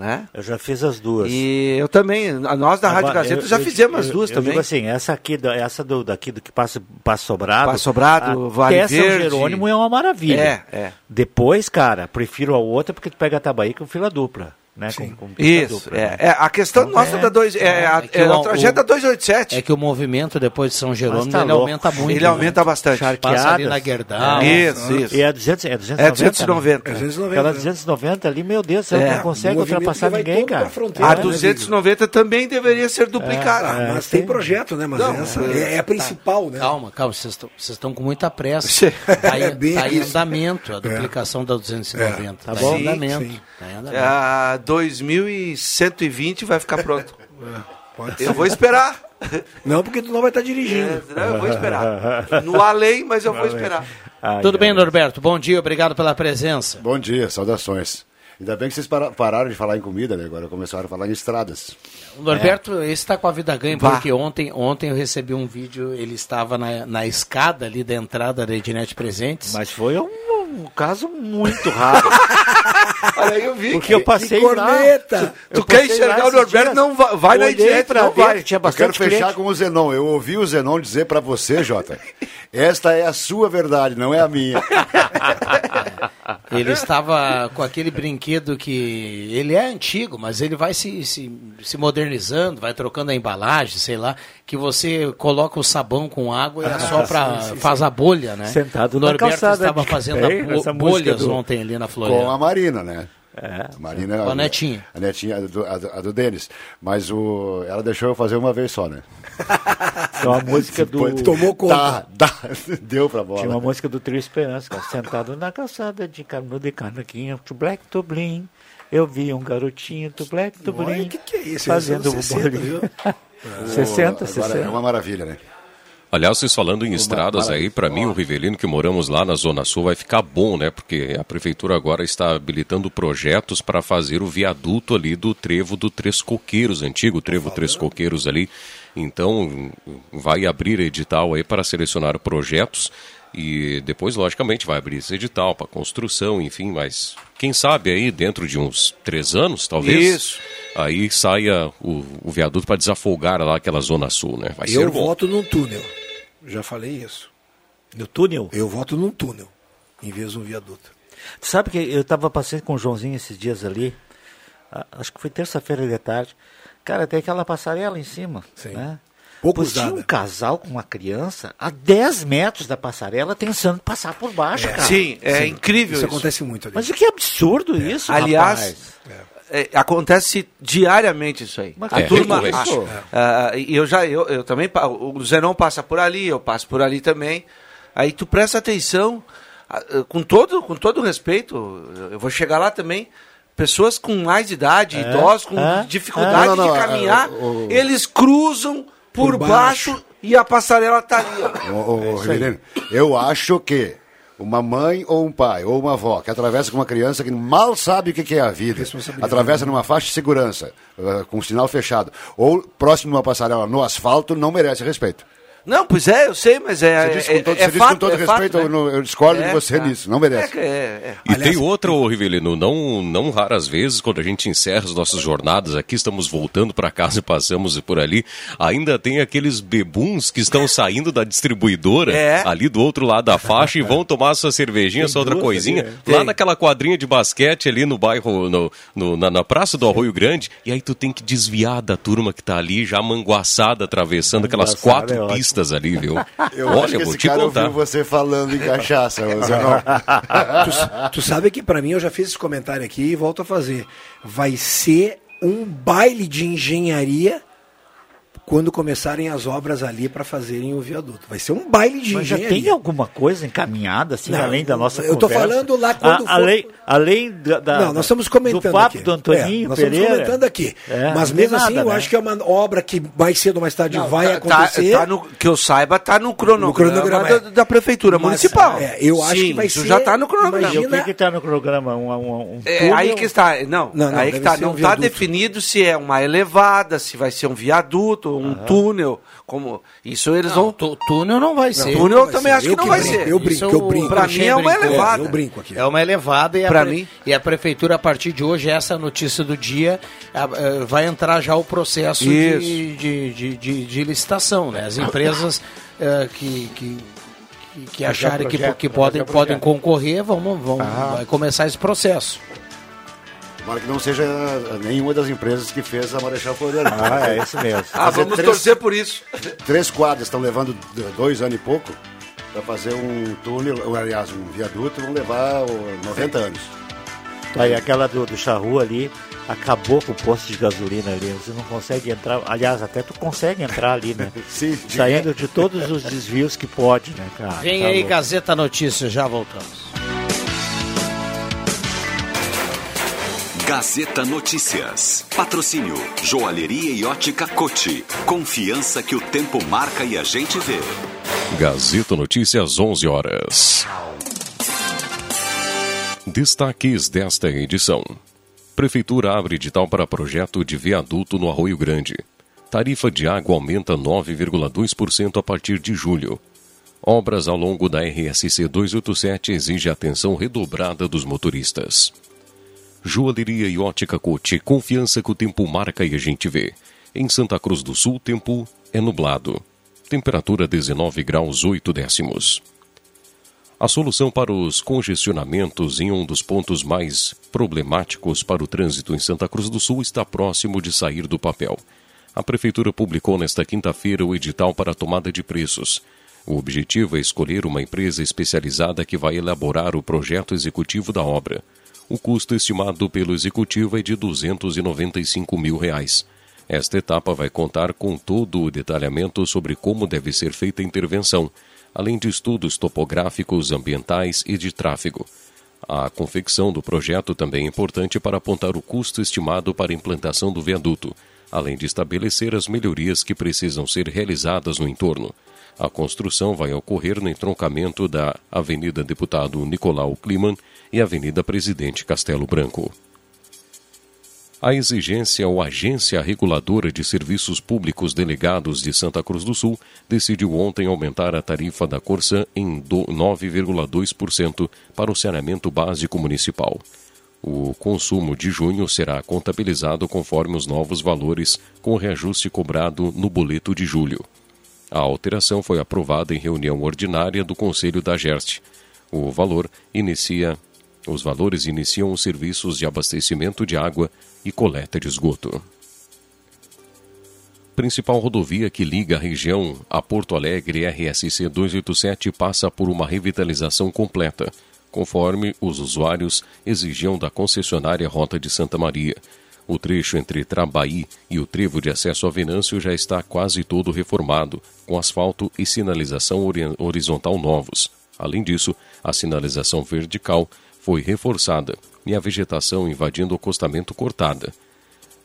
[SPEAKER 5] né?
[SPEAKER 4] Eu já fiz as duas.
[SPEAKER 5] E eu também, nós da Rádio Gazeta
[SPEAKER 4] eu-
[SPEAKER 5] já
[SPEAKER 4] eu-
[SPEAKER 5] fizemos as
[SPEAKER 4] eu-
[SPEAKER 5] duas
[SPEAKER 4] eu
[SPEAKER 5] também.
[SPEAKER 4] Digo assim, essa aqui, essa do, daqui do que passa, passa sobrado.
[SPEAKER 5] Passo Sobrado, Vale
[SPEAKER 4] até São
[SPEAKER 5] Verde.
[SPEAKER 4] Jerônimo é uma maravilha.
[SPEAKER 5] É, é.
[SPEAKER 4] Depois, cara, prefiro a outra porque tu pega a Tabaí com fila dupla. Né? Com, com
[SPEAKER 5] Isso,
[SPEAKER 4] dupla,
[SPEAKER 5] é,
[SPEAKER 4] né?
[SPEAKER 5] é, a questão
[SPEAKER 4] Então,
[SPEAKER 5] nossa
[SPEAKER 4] é,
[SPEAKER 5] da dois, é, a,
[SPEAKER 1] que
[SPEAKER 5] é
[SPEAKER 1] o-
[SPEAKER 5] o trajeto da 287.
[SPEAKER 1] É que o movimento depois de São Jerônimo
[SPEAKER 4] Mas tá
[SPEAKER 1] ele
[SPEAKER 4] louco.
[SPEAKER 1] aumenta muito.
[SPEAKER 5] Ele
[SPEAKER 1] né?
[SPEAKER 5] aumenta bastante.
[SPEAKER 1] Passa ali na Gerdau.
[SPEAKER 5] Isso, isso.
[SPEAKER 4] E é 200, é 290.
[SPEAKER 5] É 290.
[SPEAKER 4] né?
[SPEAKER 6] 290,
[SPEAKER 4] Aquela
[SPEAKER 6] né?
[SPEAKER 4] 290 ali, meu Deus, você
[SPEAKER 5] É,
[SPEAKER 4] não consegue
[SPEAKER 6] o
[SPEAKER 4] ultrapassar ninguém, cara.
[SPEAKER 6] fronteira,
[SPEAKER 5] A
[SPEAKER 6] né,
[SPEAKER 5] 290 também deveria ser duplicada.
[SPEAKER 4] É,
[SPEAKER 6] mas
[SPEAKER 4] tem-
[SPEAKER 6] projeto, né? Mas
[SPEAKER 5] Não,
[SPEAKER 6] essa
[SPEAKER 5] é-
[SPEAKER 6] é, é a principal, né?
[SPEAKER 1] Calma, calma, vocês estão- vocês estão com muita pressa. Tá em, (laughs)
[SPEAKER 6] É
[SPEAKER 1] tá andamento a duplicação da 290.
[SPEAKER 4] Tá
[SPEAKER 1] Tá,
[SPEAKER 4] bom?
[SPEAKER 1] em andamento.
[SPEAKER 6] Sim.
[SPEAKER 1] Tá em andamento.
[SPEAKER 5] A 2120 vai ficar pronto. (laughs)
[SPEAKER 6] Pode
[SPEAKER 5] Eu vou esperar.
[SPEAKER 6] Não, porque tu não vai estar dirigindo.
[SPEAKER 5] É, não, eu vou esperar. No além, mas eu vou esperar.
[SPEAKER 4] Ai,
[SPEAKER 1] Tudo
[SPEAKER 4] ai,
[SPEAKER 1] bem, Norberto? Bom dia, obrigado pela presença.
[SPEAKER 14] Bom dia, saudações. Ainda bem que vocês para- pararam de falar em comida, né? Agora começaram a falar em estradas.
[SPEAKER 1] O Norberto, esse está com a vida ganha,
[SPEAKER 5] Vá.
[SPEAKER 1] porque ontem, ontem eu recebi um vídeo, ele estava na, na escada ali da entrada da Ednet Presentes.
[SPEAKER 4] Mas foi um, um caso muito raro. (laughs)
[SPEAKER 5] Olha aí, eu vi.
[SPEAKER 4] Porque eu passei
[SPEAKER 6] Que corneta!
[SPEAKER 5] Tu
[SPEAKER 4] Eu
[SPEAKER 5] quer enxergar o Norberto?
[SPEAKER 4] dias.
[SPEAKER 5] Não vai, vai na internet, não vai.
[SPEAKER 4] Tinha
[SPEAKER 14] Eu quero
[SPEAKER 4] bastante
[SPEAKER 14] fechar
[SPEAKER 4] cliente.
[SPEAKER 14] com o Zenon. Eu ouvi o Zenon dizer pra você, Jota. Esta é a sua verdade, não é a minha. (laughs)
[SPEAKER 1] Ele estava com aquele brinquedo que ele é antigo, mas ele vai se, se, se modernizando, vai trocando a embalagem, sei lá, que você coloca o sabão com água e é só para faz a bolha, né?
[SPEAKER 4] Sentado
[SPEAKER 1] o
[SPEAKER 4] na
[SPEAKER 1] Norberto
[SPEAKER 4] calçada
[SPEAKER 1] estava fazendo bolhas
[SPEAKER 4] do-
[SPEAKER 1] ontem ali na
[SPEAKER 14] Com a
[SPEAKER 1] Floresta.
[SPEAKER 14] Marina, né?
[SPEAKER 4] É.
[SPEAKER 14] A Marina.
[SPEAKER 1] Com a netinha.
[SPEAKER 14] A netinha, a do, a do, a do Denis. Mas o, ela deixou eu fazer uma vez só, né? (laughs)
[SPEAKER 4] Então a música do.
[SPEAKER 14] Depois-
[SPEAKER 6] Tomou conta.
[SPEAKER 14] Dá, dá, (laughs) deu pra bola.
[SPEAKER 4] Tinha uma música do Trio Esperança, cara, sentado na calçada de canudo e canaquinha, to black to. Eu vi um garotinho do black
[SPEAKER 6] Olha,
[SPEAKER 4] blim.
[SPEAKER 6] que que é isso?
[SPEAKER 4] Fazendo o
[SPEAKER 6] 60,
[SPEAKER 4] bolinho.
[SPEAKER 6] viu? (laughs)
[SPEAKER 4] 60,
[SPEAKER 14] Agora
[SPEAKER 4] 60.
[SPEAKER 14] é uma maravilha, né?
[SPEAKER 3] Aliás, vocês falando em estradas aí, para mim, o Rivelino, que moramos lá na Zona Sul, vai ficar bom, né? Porque a prefeitura agora está habilitando projetos para fazer o viaduto ali do trevo do Três Coqueiros, antigo trevo Três Coqueiros ali. Então, vai abrir edital aí para selecionar projetos e depois, logicamente, vai abrir esse edital para construção, enfim, mas quem sabe aí dentro de uns três anos, talvez,
[SPEAKER 5] Isso.
[SPEAKER 3] aí saia o, o viaduto para desafogar lá aquela Zona Sul, né? Vai ser
[SPEAKER 6] Eu
[SPEAKER 3] bom.
[SPEAKER 6] voto num túnel. Já falei isso.
[SPEAKER 4] No túnel.
[SPEAKER 6] Eu voto num túnel, em vez de um viaduto.
[SPEAKER 4] Tu sabe que eu tava passando com o Joãozinho esses dias ali, acho que foi terça-feira de tarde. Cara, tem aquela passarela em cima,
[SPEAKER 6] Sim.
[SPEAKER 4] né?
[SPEAKER 6] Pouco
[SPEAKER 4] Pois tinha
[SPEAKER 6] usada.
[SPEAKER 4] um casal com uma criança a 10 metros da passarela tentando passar por baixo, cara.
[SPEAKER 5] Sim, é incrível
[SPEAKER 6] Isso
[SPEAKER 5] isso.
[SPEAKER 6] acontece muito ali.
[SPEAKER 4] Mas que absurdo isso,
[SPEAKER 5] Aliás,
[SPEAKER 4] rapaz.
[SPEAKER 5] é, acontece diariamente isso aí.
[SPEAKER 4] Mas
[SPEAKER 5] a
[SPEAKER 3] é
[SPEAKER 5] turma, ah, eu já, eu, eu também, o Zenon passa por ali, eu passo por ali também. Aí tu presta atenção, ah, ah, com todo, com todo respeito, eu vou chegar lá também. Pessoas com mais idade, idosos, com
[SPEAKER 4] é,
[SPEAKER 5] dificuldade
[SPEAKER 14] é. Não, não,
[SPEAKER 5] de
[SPEAKER 14] é,
[SPEAKER 5] caminhar,
[SPEAKER 14] o- o-
[SPEAKER 5] eles cruzam por,
[SPEAKER 6] Por
[SPEAKER 5] baixo.
[SPEAKER 6] baixo.
[SPEAKER 5] e a passarela tá ali. Ó.
[SPEAKER 14] Ô, ô, Rivelino, eu acho que uma mãe ou um pai ou uma avó que atravessa com uma criança que mal sabe o que é a vida, atravessa numa faixa de segurança, ah, com sinal fechado, ou próximo de uma passarela no asfalto, não merece respeito.
[SPEAKER 5] Não, pois é, eu sei, mas é.
[SPEAKER 14] Você disse
[SPEAKER 5] é,
[SPEAKER 14] com todo,
[SPEAKER 5] é
[SPEAKER 14] você disse
[SPEAKER 5] fato,
[SPEAKER 14] com todo
[SPEAKER 5] é fato,
[SPEAKER 14] respeito,
[SPEAKER 5] né?
[SPEAKER 14] eu, discordo de
[SPEAKER 5] É,
[SPEAKER 14] você
[SPEAKER 5] tá.
[SPEAKER 14] nisso, não merece.
[SPEAKER 5] É, é, é.
[SPEAKER 3] E
[SPEAKER 6] Aliás-
[SPEAKER 3] tem outra, ô, Rivelino, não, não raras vezes, quando a gente encerra as nossas jornadas aqui, estamos voltando para casa e passamos por ali, ainda tem aqueles bebuns que estão saindo da distribuidora,
[SPEAKER 5] É.
[SPEAKER 3] ali do outro lado da faixa, e vão tomar sua cervejinha, sua outra coisinha,
[SPEAKER 4] ali,
[SPEAKER 3] lá
[SPEAKER 5] Tem.
[SPEAKER 3] naquela quadrinha de basquete ali no bairro, no, no- na, na praça do Arroio Grande, e aí tu tem que desviar da turma que tá ali, já manguaçada, atravessando aquelas quatro
[SPEAKER 4] é
[SPEAKER 3] ali, viu?
[SPEAKER 14] Eu
[SPEAKER 3] Olha,
[SPEAKER 14] acho que
[SPEAKER 3] vou
[SPEAKER 14] esse
[SPEAKER 3] te
[SPEAKER 14] cara
[SPEAKER 3] contar.
[SPEAKER 14] ouviu você falando em cachaça, (laughs) Zenon.
[SPEAKER 6] tu, tu sabe que pra mim eu já fiz esse comentário aqui e volto a fazer. Vai ser um baile de engenharia quando começarem as obras ali para fazerem o viaduto. Vai ser um baile de
[SPEAKER 4] Mas já
[SPEAKER 6] engenharia.
[SPEAKER 4] tem alguma coisa encaminhada, assim,
[SPEAKER 6] Não,
[SPEAKER 4] além da nossa
[SPEAKER 6] eu tô
[SPEAKER 4] conversa?
[SPEAKER 6] falando lá quando
[SPEAKER 4] A-
[SPEAKER 6] for-
[SPEAKER 4] além, além da, da-
[SPEAKER 6] Não, nós estamos comentando
[SPEAKER 4] do papo
[SPEAKER 6] aqui.
[SPEAKER 4] do Antoninho
[SPEAKER 6] É, nós
[SPEAKER 4] Pereira.
[SPEAKER 6] estamos comentando aqui.
[SPEAKER 4] É,
[SPEAKER 6] Mas
[SPEAKER 4] não
[SPEAKER 6] mesmo assim,
[SPEAKER 4] nada,
[SPEAKER 6] eu
[SPEAKER 4] né?
[SPEAKER 6] acho que é uma obra que mais cedo ou mais tarde vai
[SPEAKER 5] Tá-
[SPEAKER 6] acontecer.
[SPEAKER 5] Tá, tá no, que eu saiba, tá no cronograma,
[SPEAKER 6] No cronograma,
[SPEAKER 5] da,
[SPEAKER 6] é.
[SPEAKER 5] da prefeitura
[SPEAKER 6] Mas,
[SPEAKER 5] municipal.
[SPEAKER 6] é, eu acho
[SPEAKER 5] Sim,
[SPEAKER 6] que vai
[SPEAKER 5] isso
[SPEAKER 6] ser-
[SPEAKER 5] já tá no cronograma.
[SPEAKER 4] E o
[SPEAKER 6] imagina-
[SPEAKER 4] que que tá no programa? Um, um, um
[SPEAKER 5] É, aí que está, não,
[SPEAKER 6] Não, não,
[SPEAKER 5] aí que tá,
[SPEAKER 6] ser
[SPEAKER 5] não está definido se é uma elevada, se vai ser um viaduto, um túnel, como isso eles vão.
[SPEAKER 1] Tu- túnel não vai ser.
[SPEAKER 5] túnel eu também
[SPEAKER 6] ser.
[SPEAKER 5] acho
[SPEAKER 6] Eu
[SPEAKER 5] que não
[SPEAKER 6] que
[SPEAKER 5] vai
[SPEAKER 6] brinco,
[SPEAKER 5] ser.
[SPEAKER 6] eu brinco,
[SPEAKER 1] Isso
[SPEAKER 6] eu brinco.
[SPEAKER 5] Pra mim é uma
[SPEAKER 1] brincou.
[SPEAKER 5] elevada.
[SPEAKER 6] Eu brinco aqui.
[SPEAKER 1] É uma elevada e a,
[SPEAKER 5] Pra
[SPEAKER 1] pre-
[SPEAKER 5] mim.
[SPEAKER 1] e a prefeitura, a partir de hoje, essa notícia do dia, a- a- vai entrar já o processo de, de, de, de- de licitação. Né? As empresas eh, que, que, que- que acharem que,
[SPEAKER 4] projeto,
[SPEAKER 1] que
[SPEAKER 4] vai
[SPEAKER 1] podem, podem concorrer vão, vão vai começar esse processo.
[SPEAKER 14] Tomara que não seja nenhuma das empresas que fez a Marechal Floriano.
[SPEAKER 4] Ah, é isso mesmo.
[SPEAKER 5] Ah,
[SPEAKER 14] Fazer
[SPEAKER 5] vamos
[SPEAKER 14] três-
[SPEAKER 5] torcer por isso.
[SPEAKER 14] Três quadras estão levando dois anos e pouco para fazer um túnel, ou, aliás, um viaduto, vão levar ô, 90 anos.
[SPEAKER 4] Tá aí, aquela do, do Charru ali, acabou com o posto de gasolina ali. Você não consegue entrar. Aliás, até tu consegue entrar ali, né? (laughs)
[SPEAKER 14] Sim.
[SPEAKER 4] Saindo de todos os desvios que pode, né, cara?
[SPEAKER 1] Vem
[SPEAKER 4] Tá
[SPEAKER 1] aí,
[SPEAKER 4] louco.
[SPEAKER 1] Gazeta Notícias, já voltamos.
[SPEAKER 15] Gazeta Notícias. Patrocínio Joalheria e Ótica Cote. Confiança que o tempo marca e a gente vê.
[SPEAKER 3] Gazeta Notícias, 11 horas. Destaques desta edição. Prefeitura abre edital para projeto de viaduto no Arroio Grande. Tarifa de água aumenta 9,2% a partir de julho. Obras ao longo da RSC 287 exige atenção redobrada dos motoristas. Joalheria e ótica Cote, confiança que o tempo marca e a gente vê. Em Santa Cruz do Sul, tempo é nublado. Temperatura 19 graus 8 décimos. A solução para os congestionamentos em um dos pontos mais problemáticos para o trânsito em Santa Cruz do Sul está próximo de sair do papel. A Prefeitura publicou nesta quinta-feira o edital para a tomada de preços. O objetivo é escolher uma empresa especializada que vai elaborar o projeto executivo da obra. O custo estimado pelo executivo é de 295 mil reais. Esta etapa vai contar com todo o detalhamento sobre como deve ser feita a intervenção, além de estudos topográficos, ambientais e de tráfego. A confecção do projeto também é importante para apontar o custo estimado para a implantação do viaduto, além de estabelecer as melhorias que precisam ser realizadas no entorno. A construção vai ocorrer no entroncamento da Avenida Deputado Nicolau Kliman e Avenida Presidente Castelo Branco. A exigência ou agência reguladora de serviços públicos delegados de Santa Cruz do Sul decidiu ontem aumentar a tarifa da Corsã em do- 9,2% para o saneamento básico municipal. O consumo de junho será contabilizado conforme os novos valores, com reajuste cobrado no boleto de julho. A alteração foi aprovada em reunião ordinária do Conselho da Gerst. O valor inicia, os valores iniciam os serviços de abastecimento de água e coleta de esgoto. Principal rodovia que liga a região a Porto Alegre RSC 287 passa por uma revitalização completa, conforme os usuários exigiam da concessionária Rota de Santa Maria. O trecho entre Trabaí e o trevo de acesso a Venâncio já está quase todo reformado, com asfalto e sinalização ori- horizontal novos. Além disso, a sinalização vertical foi reforçada e a vegetação invadindo o acostamento cortada.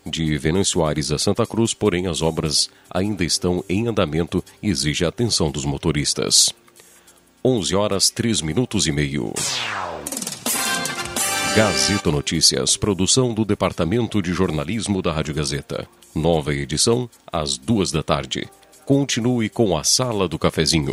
[SPEAKER 3] De Venâncio Aires a Santa Cruz, porém, as obras ainda estão em andamento e exige a atenção dos motoristas. 11 horas 3 minutos e meio. Gazeta Notícias, produção do Departamento de Jornalismo da Rádio Gazeta. Nova edição, às duas da tarde. Continue com a Sala do Cafezinho.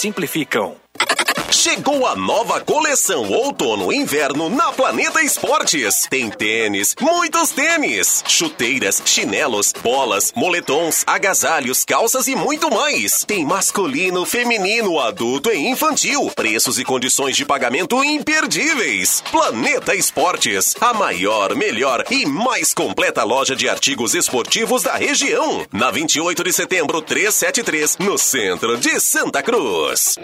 [SPEAKER 16] simplificam.
[SPEAKER 17] Chegou a nova coleção outono e inverno na Planeta Esportes. Tem tênis, muitos tênis, chuteiras, chinelos, bolas, moletons, agasalhos, calças e muito mais. Tem masculino, feminino, adulto e infantil. Preços e condições de pagamento imperdíveis. Planeta Esportes, a maior, melhor e mais completa loja de artigos esportivos da região. Na 28 de setembro 373, no centro de Santa Cruz.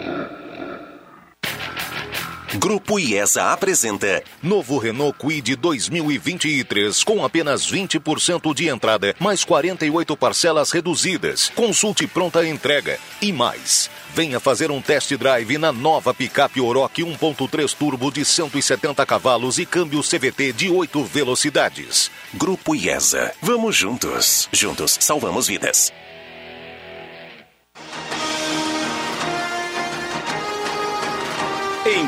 [SPEAKER 18] Grupo IESA apresenta novo Renault Kwid 2023 com apenas 20% de entrada, mais 48 parcelas reduzidas. Consulte pronta entrega e mais. Venha fazer um test drive na nova picape Oroch 1.3 turbo de 170 cavalos e câmbio CVT de 8 velocidades.
[SPEAKER 17] Grupo IESA. Vamos juntos. Juntos salvamos vidas.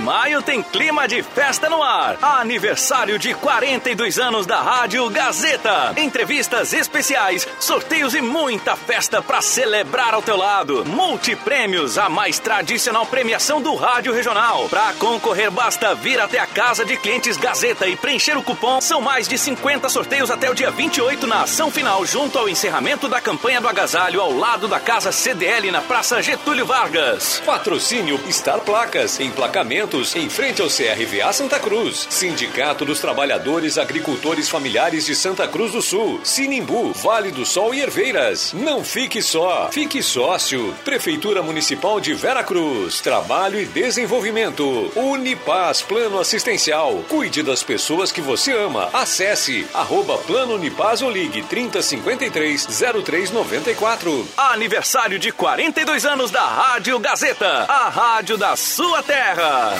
[SPEAKER 19] Maio tem clima de festa no ar. Aniversário de 42 anos da Rádio Gazeta. Entrevistas especiais, sorteios e muita festa para celebrar ao teu lado. Multiprêmios, a mais tradicional premiação do Rádio Regional. Para concorrer basta vir até a casa de clientes Gazeta e preencher o cupom. São mais de 50 sorteios até o dia 28 na ação final, junto ao encerramento da campanha do agasalho ao lado da casa CDL na Praça Getúlio Vargas.
[SPEAKER 20] Patrocínio Star Placas, emplacamento em frente ao CRVA Santa Cruz. Sindicato dos Trabalhadores Agricultores Familiares de Santa Cruz do Sul. Sinimbu, Vale do Sol e Herveiras. Não fique só, fique sócio. Prefeitura Municipal de Vera Cruz. Trabalho e desenvolvimento. Unipaz Plano Assistencial. Cuide das pessoas que você ama. Acesse arroba Plano Unipaz ou ligue 3053 0394.
[SPEAKER 19] Aniversário de 42 anos da Rádio Gazeta. A rádio da sua terra.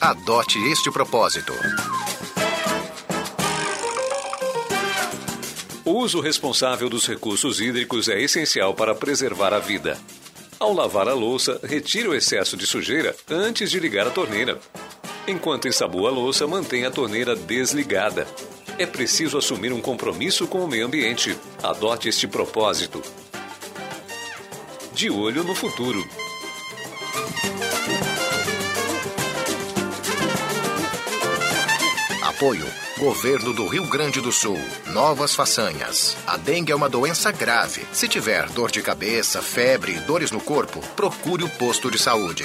[SPEAKER 21] Adote este propósito.
[SPEAKER 20] O uso responsável dos recursos hídricos é essencial para preservar a vida. Ao lavar a louça, retire o excesso de sujeira antes de ligar a torneira. Enquanto ensabua a louça, mantenha a torneira desligada. É preciso assumir um compromisso com o meio ambiente. Adote este propósito. De olho no futuro.
[SPEAKER 21] Apoio. Governo do Rio Grande do Sul. Novas façanhas. A dengue é uma doença grave. Se tiver dor de cabeça, febre e dores no corpo, procure o posto de saúde.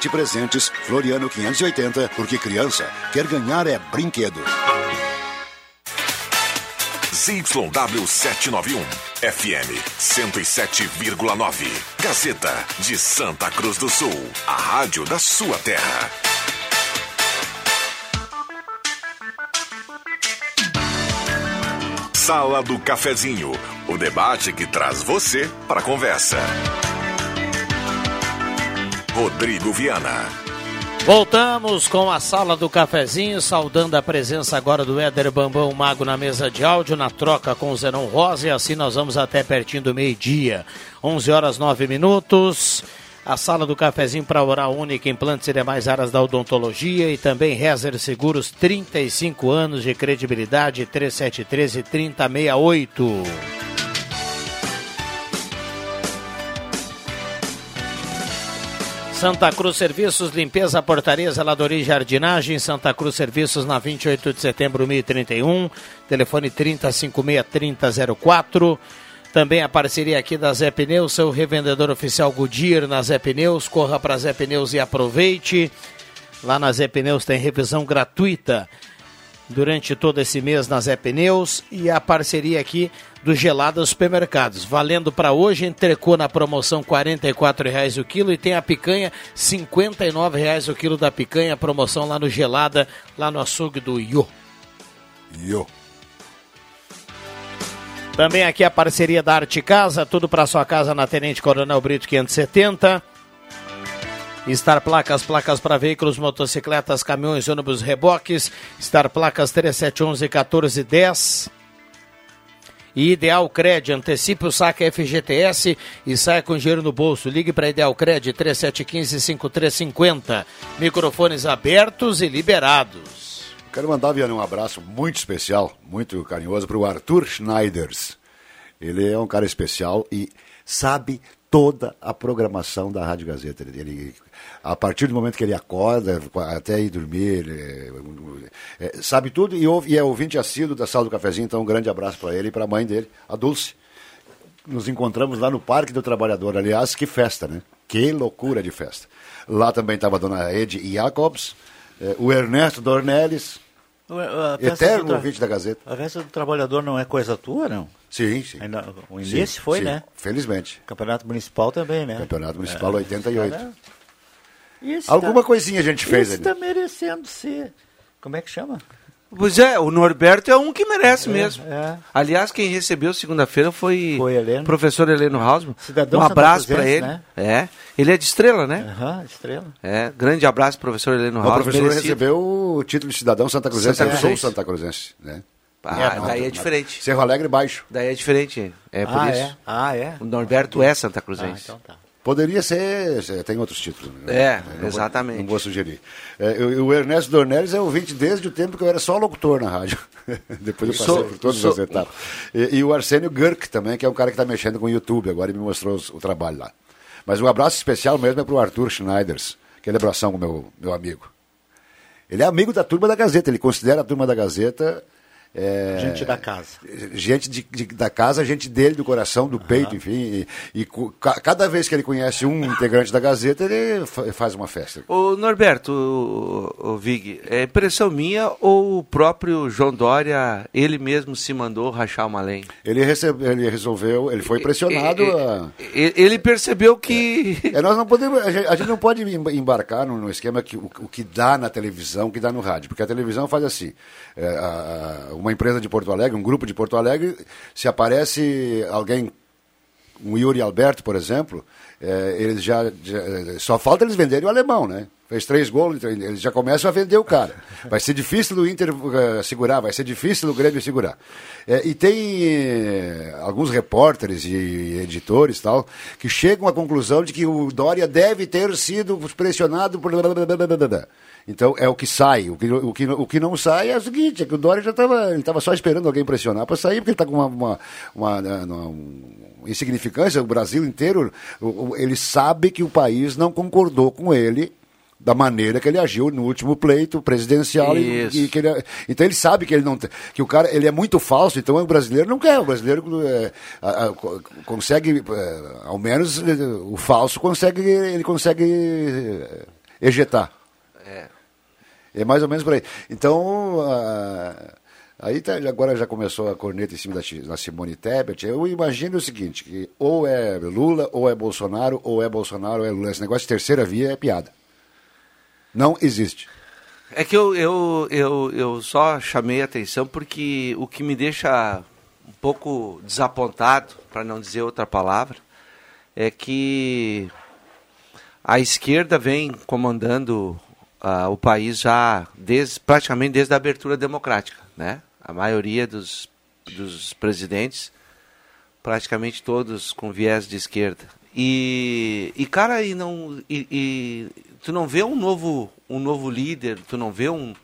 [SPEAKER 22] Presentes, Floriano 580, porque criança quer ganhar é brinquedo.
[SPEAKER 2] ZYW 791, FM 107,9. Gazeta de Santa Cruz do Sul, a rádio da sua terra. Sala do Cafezinho, o debate que traz você para a conversa. Rodrigo Viana.
[SPEAKER 1] Voltamos com a sala do cafezinho, saudando a presença agora do Éder Bambão Mago na mesa de áudio, na troca com o Zenon Rosa, e assim nós vamos até pertinho do meio-dia. 11 horas 9 minutos. A sala do cafezinho para oral única, implantes e demais áreas da odontologia e também Rezer Seguros, 35 anos de credibilidade, 3713 3068. Santa Cruz Serviços, limpeza, portaria, zeladoria e jardinagem. Santa Cruz Serviços na 28 de setembro, 1031. Telefone 3056-3004. Também a parceria aqui da Zé Pneus, seu revendedor oficial Goodyear na Zé Pneus. Corra para Zé Pneus e aproveite. Lá na Zé Pneus tem revisão gratuita durante todo esse mês na Zé Pneus. E a parceria aqui do Gelada Supermercados. Valendo para hoje, entrecô na promoção R$ 44,00 o quilo e tem a picanha R$ 59,00 o quilo da picanha. Promoção lá no Gelada, lá no açougue do Iô.
[SPEAKER 22] Iô.
[SPEAKER 1] Também aqui a parceria da Arte Casa, tudo para sua casa na Tenente Coronel Brito 570. Star Placas, placas para veículos, motocicletas, caminhões, ônibus, reboques. Star Placas 3711 1410. E Ideal Cred, antecipe o saque FGTS e saia com dinheiro no bolso. Ligue para Ideal Cred 3715-5350. Microfones abertos e liberados.
[SPEAKER 22] Quero mandar, Viana, um abraço muito especial, muito carinhoso para o Arthur Schneiders. Ele é um cara especial e sabe toda a programação da Rádio Gazeta. Ele, a partir do momento que ele acorda, até ir dormir, ele, é, sabe tudo e, ouve, e é ouvinte assíduo da Sala do Cafezinho, então um grande abraço para ele e para a mãe dele, a Dulce. Nos encontramos lá no Parque do Trabalhador. Aliás, que festa, né? Que loucura de festa. Lá também estava a dona Ed Jacobs, é, o Ernesto Dornelles, eterno ouvinte da Gazeta.
[SPEAKER 4] A festa do trabalhador não é coisa tua, não?
[SPEAKER 22] Sim, sim.
[SPEAKER 4] Ainda, o início
[SPEAKER 22] sim,
[SPEAKER 4] foi,
[SPEAKER 22] sim,
[SPEAKER 4] né?
[SPEAKER 22] Felizmente.
[SPEAKER 4] Campeonato Municipal também, né?
[SPEAKER 22] Campeonato Municipal é. 88.
[SPEAKER 4] Cara,
[SPEAKER 22] Alguma
[SPEAKER 4] tá,
[SPEAKER 22] coisinha a gente fez
[SPEAKER 4] ali. está merecendo ser. Como é que chama?
[SPEAKER 5] Pois é, o Norberto é um que merece
[SPEAKER 4] é,
[SPEAKER 5] mesmo.
[SPEAKER 4] É.
[SPEAKER 5] Aliás, quem recebeu segunda-feira foi,
[SPEAKER 4] foi
[SPEAKER 5] o professor Heleno Hausmann.
[SPEAKER 4] Cidadão
[SPEAKER 5] um abraço para ele.
[SPEAKER 4] Né?
[SPEAKER 5] É. Ele é de estrela, né?
[SPEAKER 4] Aham, uhum, estrela.
[SPEAKER 5] É, grande abraço, professor Heleno Hausmann.
[SPEAKER 22] O professor merecido. recebeu o título de cidadão Santa Cruzense. Santa Cruzense. Eu sou Santa Cruzense, né?
[SPEAKER 5] Ah, é, daí é diferente.
[SPEAKER 22] Cerro Alegre baixo.
[SPEAKER 5] Daí é diferente. É por
[SPEAKER 4] ah,
[SPEAKER 5] isso.
[SPEAKER 4] É? Ah, é?
[SPEAKER 5] O Norberto é Santa Cruzense.
[SPEAKER 4] Ah, então tá.
[SPEAKER 22] Poderia ser, tem outros títulos. Né?
[SPEAKER 5] É,
[SPEAKER 22] não
[SPEAKER 5] exatamente.
[SPEAKER 22] Vou, não vou sugerir. É, eu, o Ernesto Dornelles é ouvinte desde o tempo que eu era só locutor na rádio. (laughs) Depois eu passei sou, por todas sou... as etapas. E, e, o Arsênio Gurk também, que é um cara que está mexendo com o YouTube agora e me mostrou o trabalho lá. Mas um abraço especial mesmo é para o Arthur Schneiders, que é abração com meu, meu amigo. Ele é amigo da turma da Gazeta, ele considera a turma da Gazeta é,
[SPEAKER 4] gente da casa.
[SPEAKER 22] Gente de, de, da casa, gente dele, do coração, do peito, enfim. E, e, cada vez que ele conhece um integrante da Gazeta, ele faz uma festa.
[SPEAKER 5] Ô Norberto, o, o Vig, é impressão minha ou o próprio João Dória, ele mesmo se mandou rachar uma lenha?
[SPEAKER 22] Ele, recebe, ele resolveu, ele foi pressionado.
[SPEAKER 5] E,
[SPEAKER 22] a...
[SPEAKER 5] Ele percebeu que.
[SPEAKER 22] É, é, nós não podemos, a gente, a gente, não pode embarcar no, no esquema que o, o, que dá na televisão, o que dá no rádio, porque a televisão faz assim. É, a, uma empresa de Porto Alegre, um grupo de Porto Alegre, se aparece alguém, um Yuri Alberto, por exemplo, é, eles já, já, Só falta eles venderem o alemão, né? Fez três gols, eles já começam a vender o cara. Vai ser difícil do Inter uh, segurar, vai ser difícil do Grêmio segurar. É, e tem eh, alguns repórteres e editores tal que chegam à conclusão de que o Dória deve ter sido pressionado por. Então é o que sai. O que, o que, o que não sai é o seguinte: é que o Dória já estava. Ele estava só esperando alguém pressionar para sair, porque ele está com uma, uma, uma, né, uma, insignificância. O Brasil inteiro, ele sabe que o país não concordou com ele da maneira que ele agiu no último pleito presidencial e, e, que ele, então ele sabe que ele não que o cara ele é muito falso então o brasileiro não quer o brasileiro é, a, a, consegue é, ao menos o falso consegue ele consegue é, ejetar.
[SPEAKER 5] É
[SPEAKER 22] mais ou menos por aí. Então, uh, aí tá, agora já começou a corneta em cima da, da Simone Tebet. Eu imagino o seguinte, que ou é Lula, ou é Bolsonaro, ou é Bolsonaro, ou é Lula. Esse negócio de terceira via é piada. Não existe.
[SPEAKER 5] É que eu, eu, eu, eu só chamei a atenção porque o que me deixa um pouco desapontado, para não dizer outra palavra, é que a esquerda vem comandando uh, o país já desde, praticamente desde a abertura democrática, né? A maioria dos, dos presidentes, praticamente todos com viés de esquerda. E, e cara, e não, e, e, tu não vê um novo, um novo líder, tu não vê um,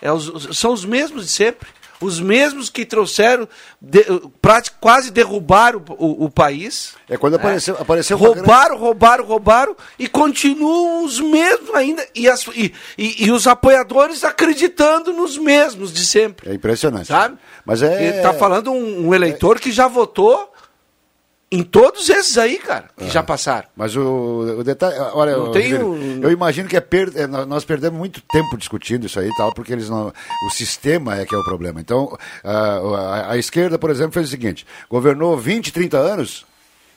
[SPEAKER 5] é os, são os mesmos de sempre os mesmos que trouxeram, de, quase derrubaram o, o, país.
[SPEAKER 22] É quando apareceu, é. apareceu
[SPEAKER 5] roubaram, grande... roubaram, roubaram e continuam os mesmos ainda e, as, e, e, e, os apoiadores acreditando nos mesmos de sempre.
[SPEAKER 22] É impressionante.
[SPEAKER 5] Sabe?
[SPEAKER 22] Mas é.
[SPEAKER 5] Está falando um, um eleitor é... que já votou em todos esses aí, cara, que já passaram.
[SPEAKER 22] Mas o, o detalhe, olha,
[SPEAKER 5] Não tem um-
[SPEAKER 22] eu imagino que é per- é, nó- nós perdemos muito tempo discutindo isso aí e tal, porque eles não, o sistema é que é o problema. Então, a, a- esquerda, por exemplo, fez o seguinte: governou 20, 30 anos.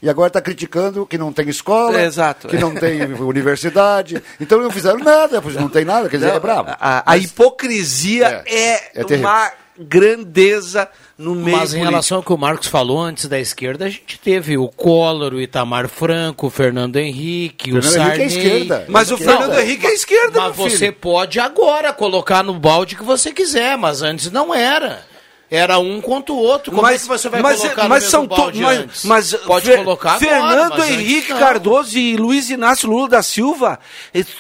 [SPEAKER 22] E agora está criticando que não tem escola,
[SPEAKER 5] É, exato.
[SPEAKER 22] que não tem (laughs) universidade. Então não fizeram nada, pois não tem nada, quer dizer, é bravo.
[SPEAKER 5] A, a hipocrisia é,
[SPEAKER 22] é terrível.
[SPEAKER 5] uma grandeza no meio
[SPEAKER 1] Mas em
[SPEAKER 5] político.
[SPEAKER 1] relação ao que o Marcos falou antes da esquerda, a gente teve o Collor, o Itamar Franco, o Fernando Henrique, o
[SPEAKER 22] Fernando Henrique é
[SPEAKER 1] Sarney.
[SPEAKER 22] esquerda.
[SPEAKER 5] Mas o Fernando Henrique é esquerda,
[SPEAKER 1] Mas
[SPEAKER 5] meu
[SPEAKER 1] você pode agora colocar no balde que você quiser, mas antes não era. Era um contra o outro. Como é que você vai
[SPEAKER 5] mas,
[SPEAKER 1] colocar
[SPEAKER 5] mas
[SPEAKER 1] no
[SPEAKER 5] são
[SPEAKER 1] mesmo
[SPEAKER 5] to-
[SPEAKER 1] balde
[SPEAKER 5] mas, mas
[SPEAKER 1] Pode
[SPEAKER 5] Fer-
[SPEAKER 1] colocar agora,
[SPEAKER 5] Fernando
[SPEAKER 1] mas
[SPEAKER 5] Henrique
[SPEAKER 1] não.
[SPEAKER 5] Cardoso e Luiz Inácio Lula da Silva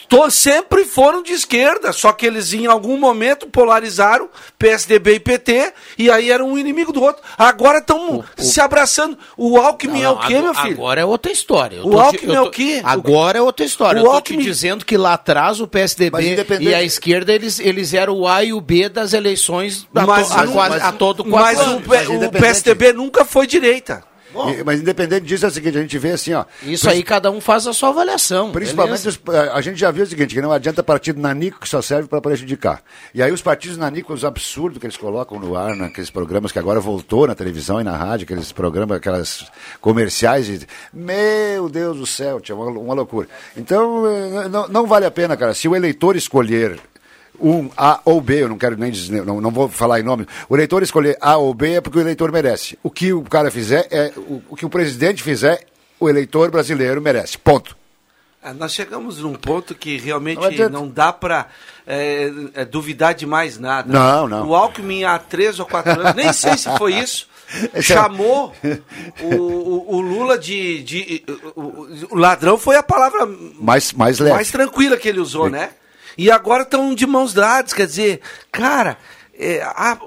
[SPEAKER 5] to- sempre foram de esquerda, só que eles em algum momento polarizaram PSDB e PT e aí era um inimigo do outro. Agora estão se abraçando. O Alckmin é o quê, meu filho?
[SPEAKER 1] Agora é outra história. Eu
[SPEAKER 5] O
[SPEAKER 1] tô te-
[SPEAKER 5] Alckmin
[SPEAKER 1] eu
[SPEAKER 5] é
[SPEAKER 1] tô-
[SPEAKER 5] o quê?
[SPEAKER 1] Agora é outra história.
[SPEAKER 5] O
[SPEAKER 1] eu tô
[SPEAKER 5] Alckmin-
[SPEAKER 1] te dizendo que lá atrás o
[SPEAKER 22] Mas
[SPEAKER 1] PSDB
[SPEAKER 22] independente-
[SPEAKER 1] e a esquerda, eles, eles eram o A e o B das eleições a,
[SPEAKER 5] Mas
[SPEAKER 1] to, a,
[SPEAKER 5] não-
[SPEAKER 1] quase-
[SPEAKER 5] mas-
[SPEAKER 1] a todo quatro
[SPEAKER 5] Mas o. P- o PSDB nunca foi direita.
[SPEAKER 22] E- mas independente disso, é o seguinte, a gente vê assim, ó.
[SPEAKER 1] Isso aí cada um faz a sua avaliação.
[SPEAKER 22] Principalmente, os- a a gente já viu o seguinte, que não adianta partido nanico que só serve para prejudicar. E aí os partidos nanicos, os absurdos que eles colocam no ar, naqueles programas que agora voltou na televisão e na rádio, aqueles programas, aquelas comerciais, e, meu Deus do céu, tia, uma, uma loucura. Então, eh, não, não vale a pena, cara, se o eleitor escolher um A ou B, eu não quero nem dizer, não, não vou falar em nome. O eleitor escolher A ou B é porque o eleitor merece. O que o cara fizer é o, o que o presidente fizer, o eleitor brasileiro merece. Ponto.
[SPEAKER 5] Ah, Nós chegamos num ponto que realmente
[SPEAKER 22] Não
[SPEAKER 5] não dá para duvidar de mais nada.
[SPEAKER 22] Não, não.
[SPEAKER 5] O Alckmin há três ou quatro anos, nem sei se foi isso, (laughs)
[SPEAKER 22] é-
[SPEAKER 5] chamou o, o- o Lula de. de- o, o- o ladrão foi a palavra
[SPEAKER 22] Mais, mais leve.
[SPEAKER 5] mais tranquila que ele usou, né? E agora estão de mãos dadas, quer dizer, cara, é, a-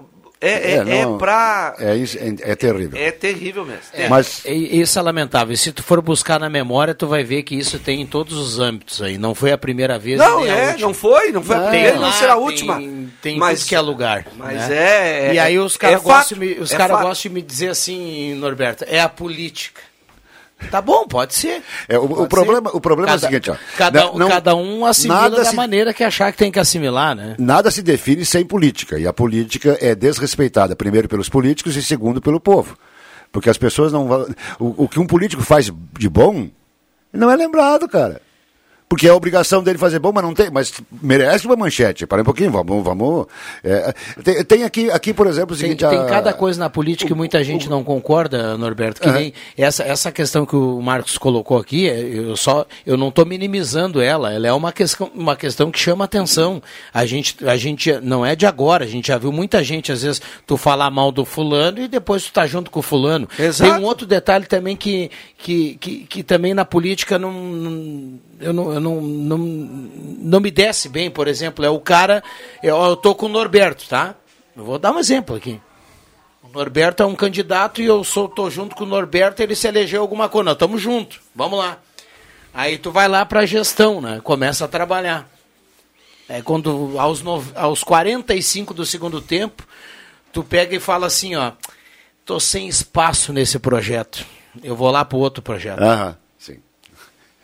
[SPEAKER 5] é, é, é
[SPEAKER 22] não,
[SPEAKER 5] pra.
[SPEAKER 22] É, isso, é, é terrível.
[SPEAKER 5] É terrível mesmo.
[SPEAKER 1] É,
[SPEAKER 22] Mas-
[SPEAKER 1] Isso é lamentável. E se tu for buscar na memória, tu vai ver que isso tem em todos os âmbitos aí. Não foi a primeira vez.
[SPEAKER 5] Não,
[SPEAKER 1] nem a
[SPEAKER 5] é, não foi, não foi a
[SPEAKER 1] Tem
[SPEAKER 5] primeira, não
[SPEAKER 1] lá,
[SPEAKER 5] será a
[SPEAKER 1] tem-
[SPEAKER 5] última.
[SPEAKER 1] Tem
[SPEAKER 5] Mas-
[SPEAKER 1] tudo que é lugar.
[SPEAKER 5] mas
[SPEAKER 1] né?
[SPEAKER 5] é-
[SPEAKER 1] E aí os caras
[SPEAKER 5] é
[SPEAKER 1] gostam, de
[SPEAKER 5] fato,
[SPEAKER 1] me- os
[SPEAKER 5] é
[SPEAKER 1] cara gostam de me dizer assim, Norberto, é a política. Tá bom, pode ser.
[SPEAKER 22] É, o, o
[SPEAKER 1] Pode
[SPEAKER 22] problema,
[SPEAKER 1] ser.
[SPEAKER 22] o problema é o
[SPEAKER 1] Cada-
[SPEAKER 22] seguinte, ó.
[SPEAKER 1] Cada,
[SPEAKER 22] Não-
[SPEAKER 1] cada um assimila
[SPEAKER 22] nada
[SPEAKER 1] da
[SPEAKER 22] se-
[SPEAKER 1] maneira que achar que tem que assimilar, né?
[SPEAKER 22] Nada se define sem política. E a política é desrespeitada, primeiro pelos políticos e segundo pelo povo. Porque as pessoas não. O, o que um político faz de bom não é lembrado, cara. Porque é a obrigação dele fazer bom, mas não tem. Mas merece uma manchete. Para um pouquinho, vamos. vamos é, tem, tem aqui, aqui, por exemplo, o
[SPEAKER 1] Tem,
[SPEAKER 22] seguinte.
[SPEAKER 1] tem
[SPEAKER 22] a-
[SPEAKER 1] cada coisa na política que muita gente não concorda, Norberto. Que nem essa, essa questão que o Marcos colocou aqui, é, eu só eu não estou minimizando ela. Ela é uma questão, uma questão que chama atenção. A gente, a gente não é de agora. A gente já viu muita gente, às vezes, tu falar mal do fulano e depois tu tá junto com o fulano.
[SPEAKER 5] Exato.
[SPEAKER 1] Tem um outro detalhe também que, que, que, que também na política não, não- eu, não, eu não, não, não me desce bem, por exemplo. É o cara. Eu, eu tô com o Norberto, tá? Eu vou dar um exemplo aqui. O Norberto é um candidato e eu sou, tô junto com o Norberto, ele se elegeu alguma coisa. Nós estamos juntos, vamos lá. Aí tu vai lá para a gestão, né? Começa a trabalhar. É quando aos, no, aos 45 do segundo tempo, tu pega e fala assim, ó, tô sem espaço nesse projeto. Eu vou lá pro outro projeto.
[SPEAKER 22] Sim.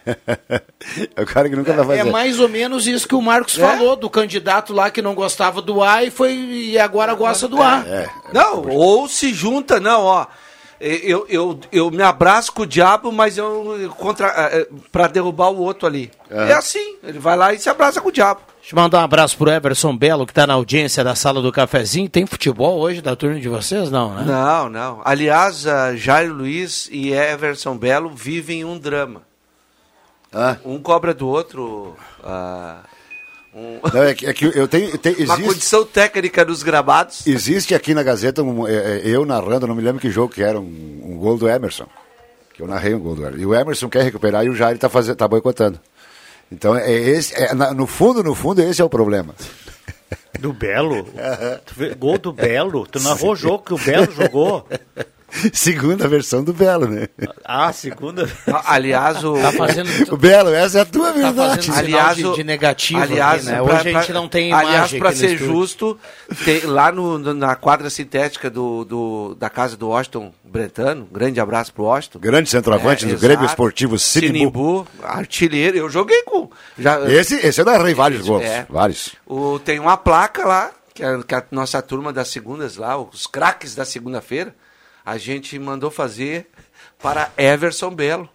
[SPEAKER 22] (laughs) é o cara que nunca vai fazer.
[SPEAKER 1] É mais ou menos isso que o Marcos
[SPEAKER 5] É?
[SPEAKER 1] falou, do candidato lá que não gostava do A e, foi, e agora gosta do A.
[SPEAKER 22] É,
[SPEAKER 5] Não, ou se junta, não, ó. Eu, eu, eu me abraço com o diabo, mas eu contra para derrubar o outro ali. É assim, ele vai lá e se abraça com o diabo.
[SPEAKER 1] Deixa eu mandar um abraço pro Everson Belo, que está na audiência da sala do cafezinho. Tem futebol hoje da turma de vocês? Não, né?
[SPEAKER 5] Não, não. Aliás, a Jairo Luiz e Everson Belo vivem um drama. Um cobra do outro. ah, um-
[SPEAKER 22] Não, é que, é que eu tenho. tem- (laughs)
[SPEAKER 5] Uma
[SPEAKER 22] existe,
[SPEAKER 5] condição técnica dos gramados.
[SPEAKER 22] existe aqui na Gazeta um, é, é, eu narrando, não me lembro que jogo que era, um, um gol do Emerson. Que eu narrei um gol do Emerson. E o Emerson quer recuperar e o Jair está tá boicotando. Então, é esse, é, na- no fundo, no fundo, esse é o problema.
[SPEAKER 4] Do Belo? (laughs) Tu vê- Gol do Belo? Tu narrou o jogo que o Belo jogou? (laughs) (laughs)
[SPEAKER 22] Segunda versão do Belo, né?
[SPEAKER 4] Ah, segunda.
[SPEAKER 5] Aliás, o.
[SPEAKER 1] Tá fazendo.
[SPEAKER 22] O Belo, essa é a tua
[SPEAKER 1] Tá
[SPEAKER 22] verdade.
[SPEAKER 1] fazendo sinal
[SPEAKER 5] Aliás,
[SPEAKER 1] de, de negativo
[SPEAKER 5] aliás,
[SPEAKER 1] aqui, né?
[SPEAKER 5] pra-
[SPEAKER 1] Hoje a gente
[SPEAKER 5] pra-
[SPEAKER 1] não tem
[SPEAKER 5] Aliás,
[SPEAKER 1] imagem
[SPEAKER 5] para
[SPEAKER 1] aqui no
[SPEAKER 5] ser justo, tem- lá no- no- na quadra sintética do, do- da casa do Washington Brentano, grande abraço pro Washington.
[SPEAKER 22] Grande centroavante
[SPEAKER 5] É,
[SPEAKER 22] do Grêmio
[SPEAKER 5] exato.
[SPEAKER 22] Esportivo Sinimbu.
[SPEAKER 5] Artilheiro. Eu joguei com. Já,
[SPEAKER 22] Esse, esse eu narrei vários gols.
[SPEAKER 5] É.
[SPEAKER 22] Vários.
[SPEAKER 5] O, tem uma placa lá, que a, que a nossa turma das segundas lá, os craques da segunda-feira, a gente mandou fazer para Everson Belo.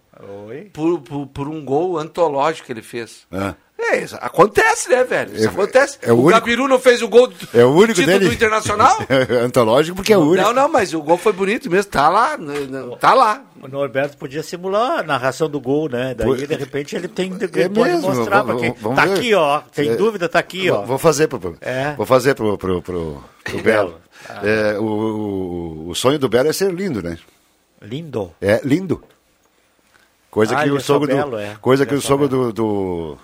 [SPEAKER 4] Oi.
[SPEAKER 5] Por, por, por um gol antológico que ele fez.
[SPEAKER 22] Ah.
[SPEAKER 5] É, isso acontece, né, velho? Isso
[SPEAKER 22] É-
[SPEAKER 5] acontece.
[SPEAKER 22] é o
[SPEAKER 5] o
[SPEAKER 22] único-
[SPEAKER 5] Gabiru não fez o gol do,
[SPEAKER 22] É o único
[SPEAKER 5] título
[SPEAKER 22] dele.
[SPEAKER 5] do Internacional? (laughs)
[SPEAKER 22] Antológico porque é o único.
[SPEAKER 5] Não, não, mas o gol foi bonito mesmo. Tá lá, né, né, tá lá.
[SPEAKER 4] O Norberto podia simular a narração do gol, né? Daí, de repente, ele tem ele
[SPEAKER 22] É
[SPEAKER 4] pode
[SPEAKER 22] mesmo,
[SPEAKER 4] mostrar
[SPEAKER 22] vamos-
[SPEAKER 4] pra quem.
[SPEAKER 22] vamos
[SPEAKER 4] Tá
[SPEAKER 22] ver.
[SPEAKER 4] aqui, ó. Tem
[SPEAKER 22] É,
[SPEAKER 4] dúvida, tá aqui, ó.
[SPEAKER 22] Vou- Vou fazer pro,
[SPEAKER 4] É.
[SPEAKER 22] vou fazer pro, pro, pro, pro (laughs) Belo. É, o, o, sonho do Belo é ser lindo, né?
[SPEAKER 4] Lindo.
[SPEAKER 22] É lindo. Coisa
[SPEAKER 4] Ah,
[SPEAKER 22] que o sogro do,
[SPEAKER 4] belo, é.
[SPEAKER 22] coisa que o sogro do, do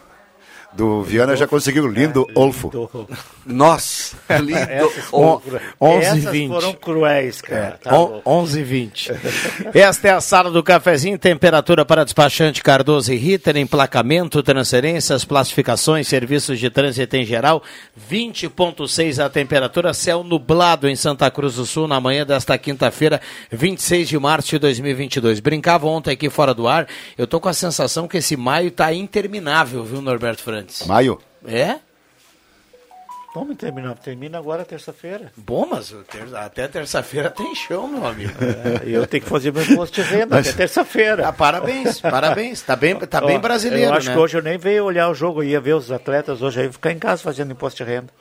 [SPEAKER 22] do Viana já conseguiu lindo Olfo.
[SPEAKER 5] Nossa, (laughs) lindo.
[SPEAKER 4] Essas
[SPEAKER 1] On-
[SPEAKER 4] foram,
[SPEAKER 1] 11
[SPEAKER 4] essas
[SPEAKER 1] e 20.
[SPEAKER 4] foram cruéis, cara.
[SPEAKER 1] É,
[SPEAKER 4] Tá
[SPEAKER 1] on- (laughs)
[SPEAKER 4] louco.
[SPEAKER 1] 11 e 20. Esta é a sala do cafezinho, temperatura para despachante Cardoso e Ritter, emplacamento, transferências, classificações, serviços de trânsito em geral, 20.6 a temperatura, céu nublado em Santa Cruz do Sul na manhã desta quinta-feira, 26 de março de 2022. Brincava ontem aqui fora do ar, eu tô com a sensação que esse maio está interminável, viu, Norberto Frantes?
[SPEAKER 22] Maio?
[SPEAKER 1] É?
[SPEAKER 4] Vamos terminar. Termina agora terça-feira.
[SPEAKER 1] Bom, mas ter- até terça-feira tem chão, meu amigo.
[SPEAKER 4] É, eu tenho que fazer meu imposto de renda
[SPEAKER 1] Mas-
[SPEAKER 4] até terça-feira.
[SPEAKER 1] Ah, parabéns, parabéns. Tá bem, tá bem
[SPEAKER 4] Ó,
[SPEAKER 1] brasileiro,
[SPEAKER 4] Eu acho
[SPEAKER 1] né?
[SPEAKER 4] que hoje eu nem veio olhar o jogo, eu ia ver os atletas hoje aí, ficar em casa fazendo imposto de renda.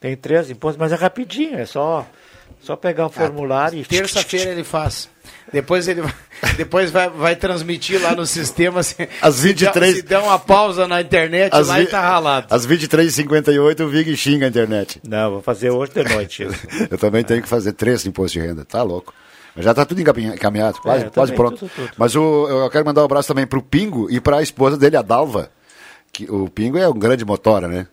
[SPEAKER 4] Tem três impostos, mas é rapidinho, é só, só pegar o formulário e. (laughs)
[SPEAKER 1] Terça-feira ele faz. Depois ele vai, (laughs) depois vai, vai transmitir lá no sistema. Se,
[SPEAKER 22] Às
[SPEAKER 1] se
[SPEAKER 22] 23.
[SPEAKER 1] der- Se der uma pausa na internet,
[SPEAKER 22] Às
[SPEAKER 1] lá
[SPEAKER 22] vi-
[SPEAKER 1] e tá ralado.
[SPEAKER 22] Às 23h58 o Vig xinga a internet.
[SPEAKER 4] Não, vou fazer hoje de noite. (laughs)
[SPEAKER 22] Eu também tenho que fazer três impostos de renda, tá louco. Mas já tá tudo encaminha- encaminhado, quase,
[SPEAKER 4] É,
[SPEAKER 22] quase
[SPEAKER 4] também,
[SPEAKER 22] pronto.
[SPEAKER 4] tudo, tudo.
[SPEAKER 22] Mas o, eu quero mandar um abraço também pro Pingo e pra esposa dele, a Dalva. Que, o Pingo é um grande motora, né?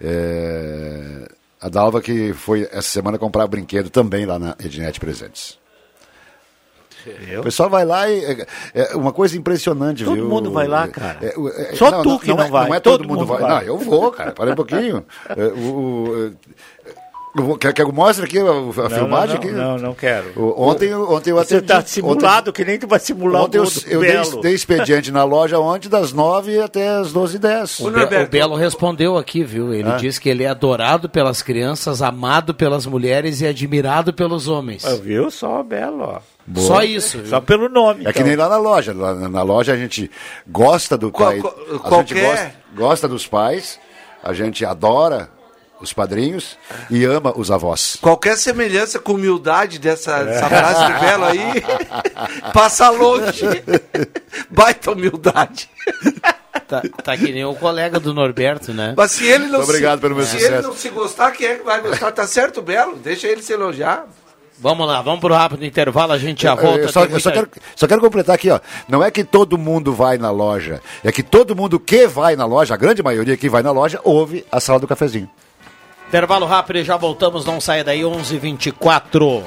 [SPEAKER 22] É, a Dalva que foi essa semana comprar brinquedo também lá na Ednet Presentes. O pessoal vai lá e. É, é uma coisa impressionante,
[SPEAKER 4] Todo
[SPEAKER 22] viu?
[SPEAKER 4] mundo vai lá, cara.
[SPEAKER 22] É, é,
[SPEAKER 4] Só tu que não
[SPEAKER 22] é,
[SPEAKER 4] vai,
[SPEAKER 22] Não é todo,
[SPEAKER 4] todo
[SPEAKER 22] mundo,
[SPEAKER 4] mundo
[SPEAKER 22] vai.
[SPEAKER 4] vai.
[SPEAKER 22] Não, eu vou, cara. Para um pouquinho. É, o, o- eu quer que eu mostre aqui a, a filmagem?
[SPEAKER 4] não,
[SPEAKER 22] aqui?
[SPEAKER 4] não, não quero.
[SPEAKER 22] O- ontem, ontem eu
[SPEAKER 4] Você
[SPEAKER 22] atendi.
[SPEAKER 4] tá simulado que nem tu vai simular
[SPEAKER 22] Ontem,
[SPEAKER 4] o
[SPEAKER 22] ontem eu, eu dei,
[SPEAKER 4] Belo.
[SPEAKER 22] dei expediente na loja ontem das 9 até as 12h10.
[SPEAKER 1] O, Be- o Belo respondeu aqui, viu? Ele
[SPEAKER 22] Ah.
[SPEAKER 1] disse que ele é adorado pelas crianças, amado pelas mulheres e admirado pelos homens.
[SPEAKER 4] Ah, Viu? Só o Belo, ó.
[SPEAKER 22] Boa.
[SPEAKER 1] Só isso. viu?
[SPEAKER 4] Só pelo nome.
[SPEAKER 22] É que
[SPEAKER 4] então.
[SPEAKER 22] nem lá na loja. Lá na loja a gente gosta do
[SPEAKER 5] Qual-
[SPEAKER 22] pai.
[SPEAKER 5] qual-
[SPEAKER 22] a gente
[SPEAKER 5] qualquer-
[SPEAKER 22] gosta, gosta dos pais, a gente adora os padrinhos e ama os avós.
[SPEAKER 5] Qualquer semelhança com humildade dessa essa frase de Belo aí, (laughs) passa longe. Baita humildade.
[SPEAKER 1] Tá, tá que nem o colega do Norberto, né?
[SPEAKER 5] Mas se ele não
[SPEAKER 22] Muito obrigado
[SPEAKER 5] se,
[SPEAKER 22] pelo meu
[SPEAKER 5] se
[SPEAKER 22] sucesso.
[SPEAKER 5] ele não se gostar, quem é que vai gostar? Tá certo, Belo? Deixa ele se elogiar.
[SPEAKER 1] Vamos lá, vamos pro rápido intervalo, a gente já volta.
[SPEAKER 22] Eu só,
[SPEAKER 1] tem
[SPEAKER 22] eu só
[SPEAKER 1] muita-
[SPEAKER 22] quero, só quero completar aqui, ó. Não é que todo mundo vai na loja, é que todo mundo que vai na loja, a grande maioria que vai na loja, ouve a sala do cafezinho.
[SPEAKER 1] Intervalo rápido e já voltamos, não saia daí, 11h24.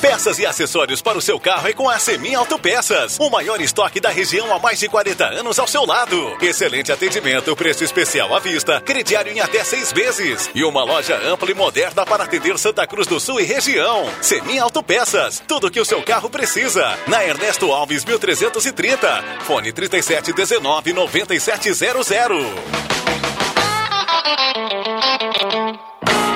[SPEAKER 12] Peças e acessórios para o seu carro é com a Semi Autopeças. O maior estoque da região há mais de 40 anos ao seu lado. Excelente atendimento, preço especial à vista, crediário em até seis vezes. E uma loja ampla e moderna para atender Santa Cruz do Sul e região. Semi Autopeças, tudo que o seu carro precisa. Na Ernesto Alves 1330. Fone 3719 9700.
[SPEAKER 20] you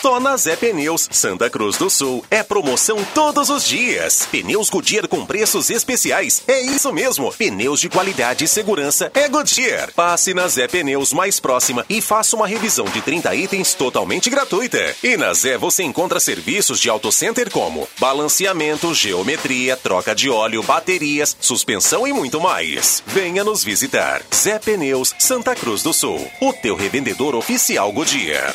[SPEAKER 17] Só na Zé Pneus, Santa Cruz do Sul, é promoção todos os dias. Pneus Goodyear com preços especiais. É isso mesmo, pneus de qualidade e segurança é Goodyear. Passe na Zé Pneus mais próxima e faça uma revisão de 30 itens totalmente gratuita. E na Zé você encontra serviços de auto center como balanceamento, geometria, troca de óleo, baterias, suspensão e muito mais. Venha nos visitar. Zé Pneus, Santa Cruz do Sul. O teu revendedor oficial Goodyear.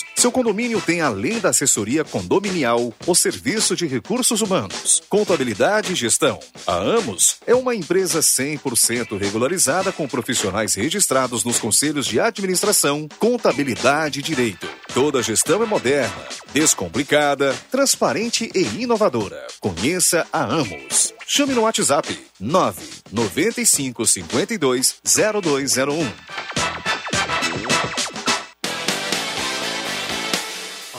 [SPEAKER 23] seu condomínio tem, além da assessoria condominial, o serviço de recursos humanos, contabilidade e gestão. A Amos é uma empresa 100% regularizada com profissionais registrados nos conselhos de administração, contabilidade e direito. Toda gestão é moderna, descomplicada, transparente e inovadora. Conheça a Amos. Chame no WhatsApp 995 52 0201.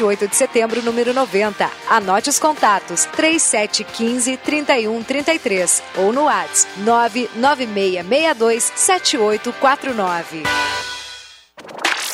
[SPEAKER 24] 28 de setembro, número 90. Anote os contatos: 3715 3133 ou no WhatsApp 99662 7849.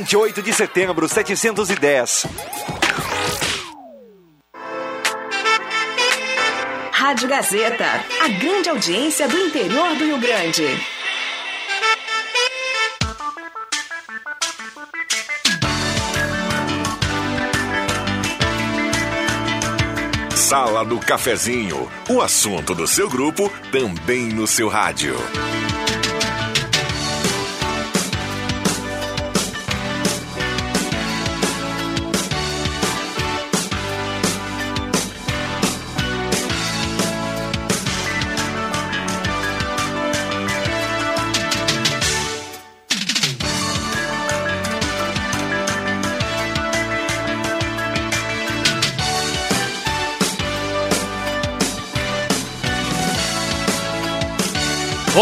[SPEAKER 25] 28 de setembro, 710.
[SPEAKER 10] Rádio Gazeta, a grande audiência do interior do Rio Grande.
[SPEAKER 2] Sala do Cafezinho, o assunto do seu grupo também no seu rádio.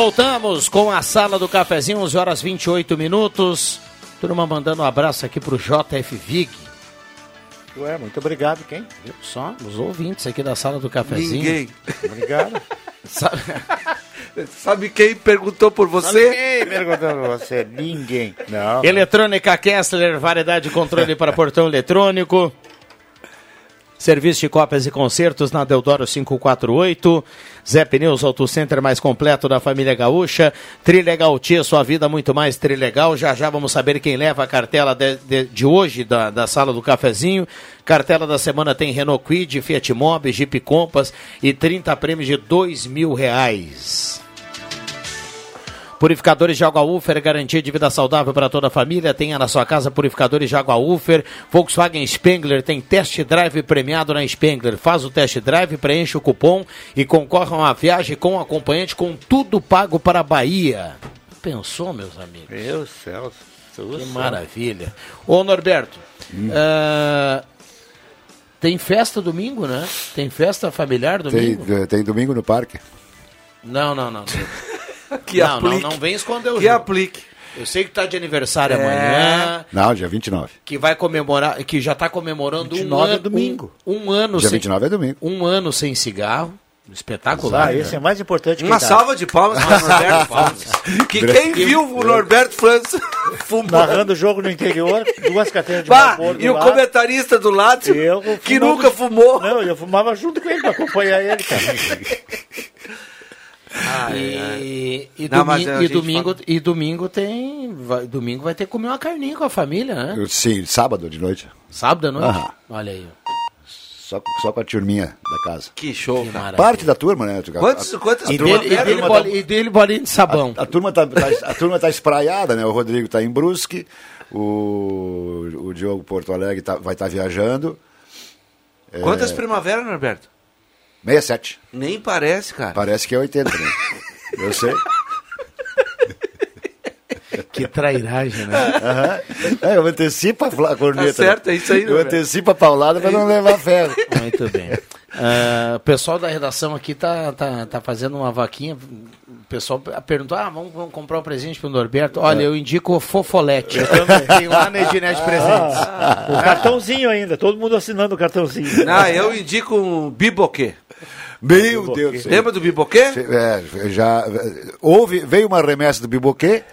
[SPEAKER 1] Voltamos com a sala do cafezinho, 11 horas 28 minutos. Turma mandando um abraço aqui pro JF Vig.
[SPEAKER 4] Ué, muito obrigado, quem?
[SPEAKER 1] Viu só, os ouvintes aqui da sala do cafezinho.
[SPEAKER 5] Ninguém.
[SPEAKER 4] Obrigado. (laughs)
[SPEAKER 1] Sabe, (laughs)
[SPEAKER 5] Sabe quem perguntou por você?
[SPEAKER 4] Quem perguntou por você? Ninguém. Não.
[SPEAKER 1] Eletrônica Kessler, variedade de controle para portão eletrônico. Serviço de cópias e concertos na Deodoro 548. Zé Pneus Auto Center mais completo da família gaúcha. Trilegal Tia, sua vida muito mais trilegal. Já já vamos saber quem leva a cartela de, de, de hoje da, da sala do cafezinho. Cartela da semana tem Renault Quid, Fiat Mobi, Jeep Compass e 30 prêmios de dois mil reais. Purificadores de água Ufer, garantia de vida saudável para toda a família. Tenha na sua casa purificadores de água Ufer. Volkswagen Spengler tem test drive premiado na Spengler. Faz o test drive, preenche o cupom e concorre a uma viagem com acompanhante com tudo pago para a Bahia. Pensou, meus amigos?
[SPEAKER 4] Meu céu.
[SPEAKER 1] Que maravilha. Ô, Norberto, uh, tem festa domingo, né? Tem festa familiar
[SPEAKER 22] Tem,
[SPEAKER 1] domingo?
[SPEAKER 22] tem domingo no parque.
[SPEAKER 1] Não, não, não. (laughs) (laughs)
[SPEAKER 5] Que
[SPEAKER 1] não,
[SPEAKER 5] aplique.
[SPEAKER 1] não, não vem esconder o
[SPEAKER 5] Que
[SPEAKER 1] jogo.
[SPEAKER 5] aplique.
[SPEAKER 1] Eu sei que tá de aniversário
[SPEAKER 5] É.
[SPEAKER 1] amanhã,
[SPEAKER 22] Não, dia 29.
[SPEAKER 1] que vai comemorar, que já tá comemorando um
[SPEAKER 4] 29 é
[SPEAKER 1] ano,
[SPEAKER 4] domingo.
[SPEAKER 1] Um, um ano
[SPEAKER 22] Dia
[SPEAKER 1] sem,
[SPEAKER 22] 29 é domingo.
[SPEAKER 1] um ano sem cigarro. Espetacular.
[SPEAKER 4] Ah, esse é mais importante que
[SPEAKER 5] Uma salva de palmas para o Norberto França. Que quem viu o Norberto França (laughs) fumando.
[SPEAKER 4] Narrando o jogo no interior, duas carteiras de
[SPEAKER 5] Bah,
[SPEAKER 4] vapor
[SPEAKER 5] e o
[SPEAKER 4] lado.
[SPEAKER 5] comentarista do lado,
[SPEAKER 4] Eu
[SPEAKER 5] que
[SPEAKER 4] fumava-
[SPEAKER 5] nunca fumou.
[SPEAKER 4] Não, eu fumava junto com ele pra acompanhar ele, cara. (laughs)
[SPEAKER 1] E, e,
[SPEAKER 5] Não, mas
[SPEAKER 1] domi-
[SPEAKER 5] a
[SPEAKER 1] e
[SPEAKER 5] gente
[SPEAKER 1] domingo, e domingo tem. vai- domingo vai ter que comer uma carninha com a família, né?
[SPEAKER 22] Sim, sábado de noite.
[SPEAKER 1] Sábado à noite?
[SPEAKER 22] Aham.
[SPEAKER 1] Olha aí.
[SPEAKER 22] Só, só com a turminha da casa.
[SPEAKER 5] Que show,
[SPEAKER 1] Que maravilha.
[SPEAKER 22] Parte da turma, né? A-
[SPEAKER 5] Quantos,
[SPEAKER 22] a-
[SPEAKER 5] quantas
[SPEAKER 22] a
[SPEAKER 1] E
[SPEAKER 22] turma-
[SPEAKER 1] dele, e,
[SPEAKER 22] a
[SPEAKER 1] dele boli-
[SPEAKER 22] tá-
[SPEAKER 1] e dele bolinho de sabão.
[SPEAKER 22] A turma tá, tá- a turma tá espraiada, né? O Rodrigo tá em Brusque, o, o Diogo Porto Alegre tá- vai estar viajando. É,
[SPEAKER 5] Quantas primaveras, Norberto?
[SPEAKER 22] 67.
[SPEAKER 5] Nem parece, cara.
[SPEAKER 22] Parece que é 80, né? (laughs) Eu sei.
[SPEAKER 1] Que trairagem, né?
[SPEAKER 22] É, eu antecipo a, corneta.
[SPEAKER 5] Tá certo, é isso aí,
[SPEAKER 22] Eu
[SPEAKER 5] Norberto.
[SPEAKER 22] antecipo a paulada pra não levar ferro.
[SPEAKER 1] Muito bem. Ah, o pessoal da redação aqui tá, tá, tá fazendo uma vaquinha. O pessoal perguntou: ah, vamos, vamos comprar um presente pro Norberto. Olha, eu indico o Fofolete. (laughs) Tem lá na Ednet Presentes.
[SPEAKER 4] O cartãozinho ainda, todo mundo assinando o cartãozinho.
[SPEAKER 5] Não, eu indico um biboquê.
[SPEAKER 22] Meu Deus do céu.
[SPEAKER 5] Lembra do biboquê?
[SPEAKER 22] É, já houve, veio uma remessa do Biboquê.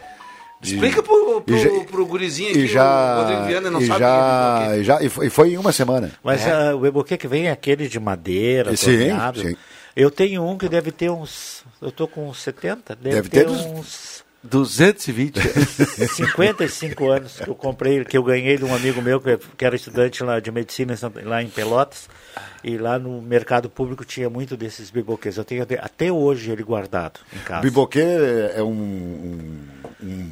[SPEAKER 5] Explica pro, pro,
[SPEAKER 22] e já-
[SPEAKER 5] pro gurizinho aqui,
[SPEAKER 22] E já,
[SPEAKER 5] o Rodrigo Viana não
[SPEAKER 22] e
[SPEAKER 5] sabe
[SPEAKER 22] já,
[SPEAKER 5] o que é biboquê.
[SPEAKER 22] e já e foi, e foi em uma semana.
[SPEAKER 4] Mas ah, o eboquê que vem é aquele de madeira,
[SPEAKER 22] Sim,
[SPEAKER 4] torneado.
[SPEAKER 22] sim.
[SPEAKER 4] Eu tenho um que deve ter uns. Eu tô com uns 70, deve,
[SPEAKER 22] Deve
[SPEAKER 4] ter,
[SPEAKER 22] ter uns-
[SPEAKER 4] uns
[SPEAKER 5] 220.
[SPEAKER 4] 55 (laughs) anos que eu comprei, que eu ganhei de um amigo meu que, que era estudante lá de medicina lá em Pelotas. E lá no mercado público tinha muito desses biboquês. Eu tenho até- até hoje ele guardado em casa.
[SPEAKER 22] Biboquê é um, um, um,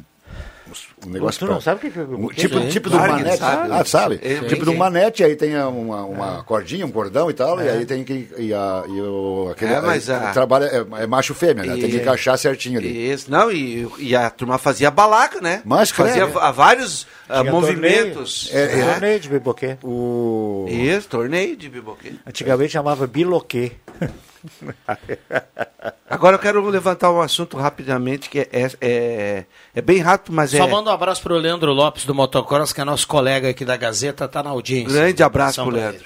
[SPEAKER 22] um negócio.
[SPEAKER 4] Tu não
[SPEAKER 22] pra-
[SPEAKER 4] sabe o que é
[SPEAKER 22] um
[SPEAKER 4] biboquê?
[SPEAKER 22] tipo,
[SPEAKER 4] Sim.
[SPEAKER 22] tipo de um
[SPEAKER 5] Claro que
[SPEAKER 22] manete.
[SPEAKER 5] sabe.
[SPEAKER 22] Ah, sabe?
[SPEAKER 5] Sim.
[SPEAKER 22] Tipo de
[SPEAKER 5] Sim.
[SPEAKER 22] manete, aí tem uma, uma cordinha, um cordão e tal, e aí tem que. E, a, e o, aquele,
[SPEAKER 5] É, mas a-
[SPEAKER 22] trabalha, é, é macho fêmea, né? Tem que
[SPEAKER 5] E-
[SPEAKER 22] encaixar certinho ali.
[SPEAKER 5] Isso, não, e, e a turma fazia balaca, né?
[SPEAKER 22] Mas,
[SPEAKER 5] fazia
[SPEAKER 22] credo.
[SPEAKER 5] va- vários ah,
[SPEAKER 4] Tinha
[SPEAKER 5] movimentos.
[SPEAKER 22] É,
[SPEAKER 4] Torneio,
[SPEAKER 22] é.
[SPEAKER 4] torneio de biboquê.
[SPEAKER 22] O...
[SPEAKER 5] Isso, torneio de biboquê.
[SPEAKER 4] Antigamente chamava biloquê. (laughs)
[SPEAKER 5] Agora eu quero levantar um assunto rapidamente, que é, é, é, é bem rápido, mas
[SPEAKER 1] Só
[SPEAKER 5] é...
[SPEAKER 1] manda um abraço pro Leandro Lopes do Motocross, que é nosso colega aqui da Gazeta, tá na audiência.
[SPEAKER 5] Grande abraço
[SPEAKER 1] pra
[SPEAKER 5] Leandro.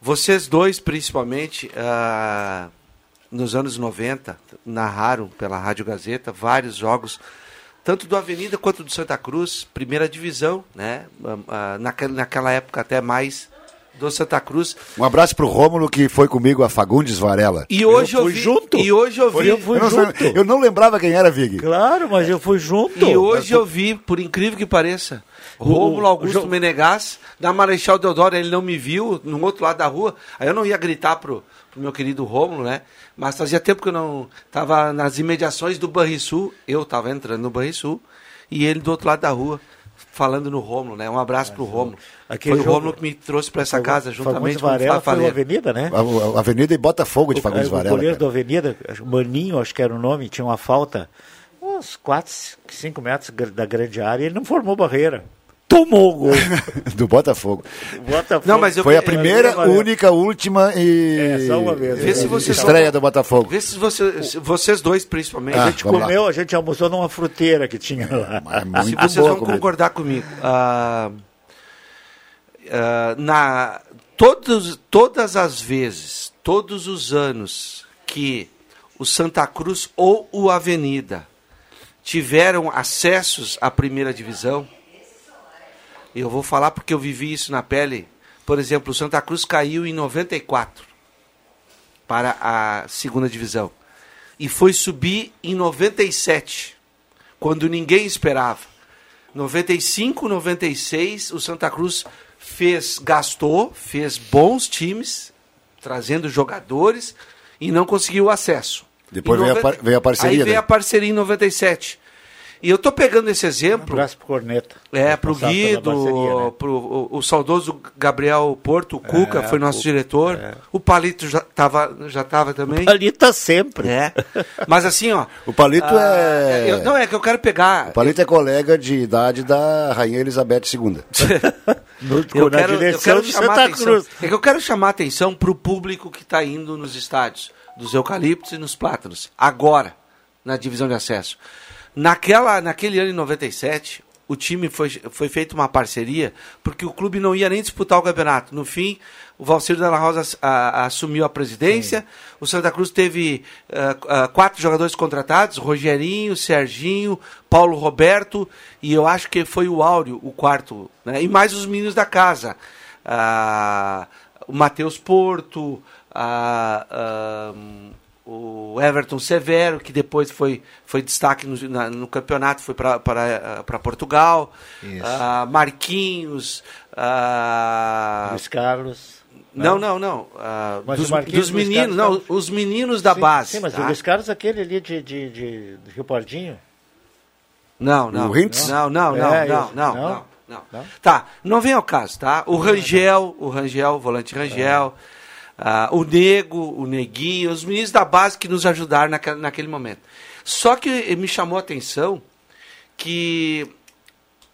[SPEAKER 5] Vocês dois, principalmente, ah, nos anos 90, narraram pela Rádio Gazeta vários jogos, tanto do Avenida quanto do Santa Cruz, primeira divisão, né? Ah, ah, naquela época até mais do Santa Cruz.
[SPEAKER 22] Um abraço pro Rômulo que foi comigo a Fagundes Varela.
[SPEAKER 5] E hoje eu,
[SPEAKER 4] fui
[SPEAKER 5] vi,
[SPEAKER 4] junto.
[SPEAKER 5] E hoje eu vi.
[SPEAKER 4] Eu fui
[SPEAKER 22] eu, não,
[SPEAKER 4] junto.
[SPEAKER 22] eu não lembrava quem era, Vig.
[SPEAKER 4] Claro, mas eu fui junto.
[SPEAKER 5] E hoje eu vi, por incrível que pareça, Rômulo Augusto
[SPEAKER 4] o-
[SPEAKER 5] Menegas, da Marechal Deodoro, ele não me viu no outro lado da rua. Aí eu não ia gritar pro, pro meu querido Rômulo, né? Mas fazia tempo que eu não tava nas imediações do Banrisul, eu tava entrando no Banrisul, e ele do outro lado da rua, falando no Rômulo, né? Um abraço pro Rômulo.
[SPEAKER 4] Aquele
[SPEAKER 5] Foi o Rômulo que me trouxe para essa
[SPEAKER 4] Fagundes-
[SPEAKER 5] casa, juntamente
[SPEAKER 4] Fagundes
[SPEAKER 5] com o
[SPEAKER 4] Varela foi o. Avenida, né?
[SPEAKER 22] A, a Avenida e Botafogo de Fagundes
[SPEAKER 4] o
[SPEAKER 22] Varela.
[SPEAKER 4] goleiro
[SPEAKER 22] cara.
[SPEAKER 4] da Avenida, Maninho, acho que era o nome, tinha uma falta, uns 4, 5 metros da grande área, e ele não formou barreira. Tomou o gol. (laughs)
[SPEAKER 22] Do Botafogo.
[SPEAKER 4] Botafogo.
[SPEAKER 5] Não, mas eu
[SPEAKER 22] Foi a primeira, única, última e
[SPEAKER 4] É, só uma vez.
[SPEAKER 5] Vê se vocês
[SPEAKER 22] estreia
[SPEAKER 5] vão-
[SPEAKER 22] do Botafogo.
[SPEAKER 5] Vê se você, se vocês dois, principalmente,
[SPEAKER 22] Ah,
[SPEAKER 4] A gente
[SPEAKER 22] vamos lá.
[SPEAKER 4] comeu, a gente almoçou numa fruteira que tinha lá.
[SPEAKER 22] É muito
[SPEAKER 5] se vocês vão
[SPEAKER 22] comida.
[SPEAKER 5] concordar comigo. ah, ah, na, todos, todas as vezes, todos os anos que o Santa Cruz ou o Avenida tiveram acessos à primeira divisão, eu vou falar porque eu vivi isso na pele. Por exemplo, o Santa Cruz caiu em 94 para a segunda divisão e foi subir em 97, quando ninguém esperava. 95, 96, o Santa Cruz fez, gastou, fez bons times, trazendo jogadores e não conseguiu acesso.
[SPEAKER 22] Depois
[SPEAKER 5] Em
[SPEAKER 22] veio a par- veio a parceria,
[SPEAKER 5] Aí veio
[SPEAKER 22] né?
[SPEAKER 5] a parceria em 97. E eu tô pegando esse
[SPEAKER 4] Um
[SPEAKER 5] exemplo.
[SPEAKER 4] abraço pro Corneta.
[SPEAKER 5] É, pro Guido,
[SPEAKER 4] né?
[SPEAKER 5] pro o, o saudoso Gabriel Porto, o Cuca
[SPEAKER 4] É,
[SPEAKER 5] foi nosso
[SPEAKER 4] Cuca,
[SPEAKER 5] diretor.
[SPEAKER 4] é.
[SPEAKER 5] O Palito já tava, já tava também.
[SPEAKER 4] Ali tá sempre.
[SPEAKER 5] É. Mas assim, ó. (laughs)
[SPEAKER 22] O Palito
[SPEAKER 5] ah,
[SPEAKER 22] é.
[SPEAKER 5] eu- não, é que eu quero pegar.
[SPEAKER 22] O Palito é colega de idade da Rainha Elizabeth II.
[SPEAKER 4] No, (laughs)
[SPEAKER 5] Eu
[SPEAKER 4] na
[SPEAKER 5] quero, eu
[SPEAKER 4] direção
[SPEAKER 5] quero chamar
[SPEAKER 4] Santa
[SPEAKER 5] atenção.
[SPEAKER 4] Cruz.
[SPEAKER 5] É que eu quero chamar atenção pro público que está indo nos estádios dos eucaliptos e nos plátanos. Agora, na divisão de acesso. Naquela, naquele ano em 97, o time foi, foi feita uma parceria, porque o clube não ia nem disputar o campeonato. No fim, o Valcir Della Rosa a, assumiu a presidência, Sim. o Santa Cruz teve uh, uh, quatro jogadores contratados, Rogerinho, Serginho, Paulo Roberto, e eu acho que foi o Áureo, o quarto, né? e mais os meninos da casa. Uh, o Matheus Porto, o Everton Severo, que depois foi, foi destaque no, na, no campeonato, foi para Portugal. Uh, Marquinhos. Uh,
[SPEAKER 4] Luiz Carlos.
[SPEAKER 5] Não, não, não. Uh, dos, dos meninos, não, os meninos da
[SPEAKER 4] sim,
[SPEAKER 5] base.
[SPEAKER 4] Sim, mas tá? o Luiz Carlos aquele ali de, de, de, de Rio Pardinho.
[SPEAKER 5] Não, não. O Rintz? Não, não, não, é, não, não, não, não, não, Tá, não vem ao caso, tá? O Rangel, o Rangel, o volante Rangel. É uh, o Nego, o Neguinho, os meninos da base que nos ajudaram naquele, naquele momento. Só que me chamou a atenção que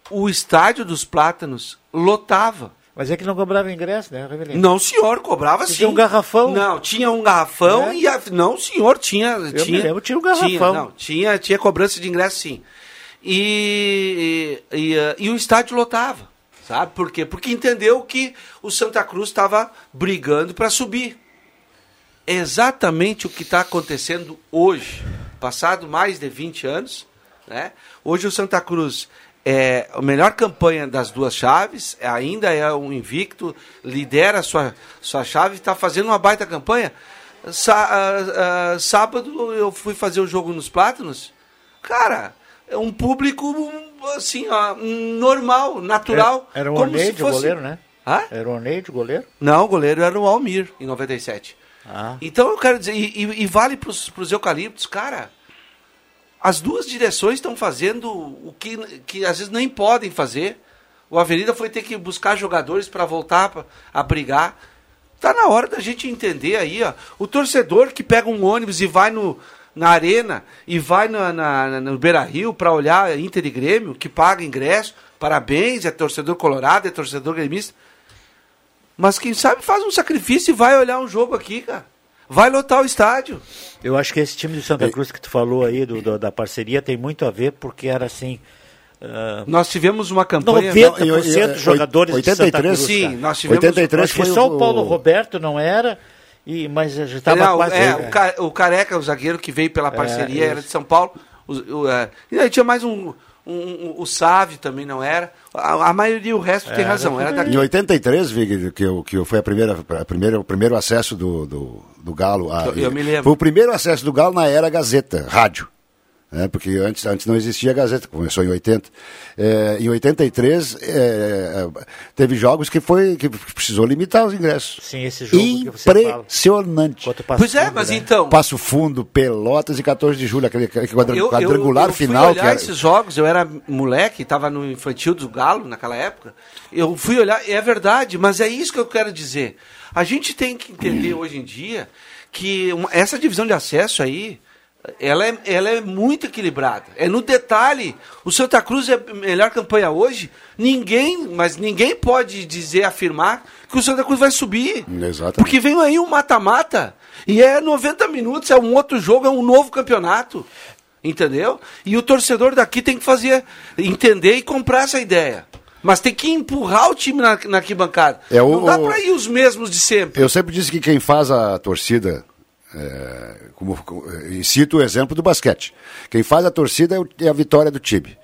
[SPEAKER 5] o estádio dos Plátanos lotava.
[SPEAKER 4] Mas é que não cobrava ingresso, né, Revelino?
[SPEAKER 5] Não, senhor, cobrava sim.
[SPEAKER 4] Tinha um garrafão?
[SPEAKER 5] Não, tinha um garrafão é. e a, não, senhor, tinha,
[SPEAKER 4] Eu
[SPEAKER 5] tinha.
[SPEAKER 4] Lembro, tinha um garrafão.
[SPEAKER 5] Tinha, não, tinha, tinha cobrança de ingresso sim. E, e, e, e o estádio lotava. Sabe por quê? Porque entendeu que o Santa Cruz estava brigando para subir. Exatamente o que está acontecendo hoje. Passado mais de 20 anos, né? hoje o Santa Cruz é a melhor campanha das duas chaves, ainda é um invicto, lidera sua, sua chave, está fazendo uma baita campanha. Sá, uh, uh, sábado eu fui fazer o jogo nos Plátanos. Cara, é um público assim, ó, normal, natural.
[SPEAKER 4] Era, era o Oneide, fosse... o goleiro, né?
[SPEAKER 5] Hã?
[SPEAKER 4] Era o Oneide, o goleiro?
[SPEAKER 5] Não, o goleiro era o Almir, em 97.
[SPEAKER 4] Ah.
[SPEAKER 5] Então eu quero dizer, e, e, e vale para os eucaliptos, cara. As duas direções estão fazendo o que, que às vezes nem podem fazer. O Avenida foi ter que buscar jogadores para voltar pra, a brigar. Tá na hora da gente entender aí, ó. O torcedor que pega um ônibus e vai no, na arena e vai na, na, no Beira Rio para olhar Inter e Grêmio, que paga ingresso, parabéns, é torcedor colorado, é torcedor gremista. Mas quem sabe faz um sacrifício e vai olhar um jogo aqui, cara. Vai lotar o estádio.
[SPEAKER 4] Eu acho que esse time de Santa Cruz que tu falou aí, do, do da parceria, tem muito a ver, porque era assim.
[SPEAKER 5] Uh, nós tivemos uma campanha
[SPEAKER 4] 90% de jogadores
[SPEAKER 22] 83, de Santa Cruz.
[SPEAKER 5] Sim, nós tivemos
[SPEAKER 22] 83
[SPEAKER 4] acho que só o Paulo Roberto não era e, mas já estava quase.
[SPEAKER 5] É, o, o, Careca, o zagueiro que veio pela é, parceria, é, era de São Paulo. O, o, é, e aí tinha mais um, um, um, o Sávio também não era. A, a maioria, o resto é, tem razão. Era daqui.
[SPEAKER 22] Em 83, Vig, que, eu, que foi a primeira, a primeira, o primeiro acesso do, do, do Galo. A,
[SPEAKER 5] eu, eu me lembro.
[SPEAKER 22] Foi o primeiro acesso do Galo na era Gazeta, rádio né, porque antes, antes não existia a Gazeta, começou em 80. É, em 83, é, teve jogos que, foi, que precisou limitar os ingressos.
[SPEAKER 4] Sim, esse jogo
[SPEAKER 22] Impressionante.
[SPEAKER 5] Pois é, mas
[SPEAKER 22] né?
[SPEAKER 5] então...
[SPEAKER 22] Passo Fundo, Pelotas e 14 de julho, aquele quadrangular
[SPEAKER 5] eu, eu, eu
[SPEAKER 22] final.
[SPEAKER 5] fui olhar era... esses jogos, eu era moleque, estava no infantil do Galo naquela época. Eu fui olhar, é verdade, mas é isso que eu quero dizer. A gente tem que entender hoje em dia que uma, essa divisão de acesso aí ela é, ela é muito equilibrada. É no detalhe. O Santa Cruz é a melhor campanha hoje. Ninguém, mas ninguém pode dizer, afirmar que o Santa Cruz vai subir.
[SPEAKER 22] Exatamente.
[SPEAKER 5] Porque vem aí um mata-mata. E é 90 minutos, é um outro jogo, é um novo campeonato. Entendeu? E o torcedor daqui tem que fazer, entender e comprar essa ideia. Mas tem que empurrar o time na, na arquibancada.
[SPEAKER 22] É o,
[SPEAKER 5] Não dá para ir os mesmos de sempre.
[SPEAKER 22] Eu sempre disse que quem faz a torcida é, como, e cito o exemplo do basquete. Quem faz a torcida é, o, é a vitória do time.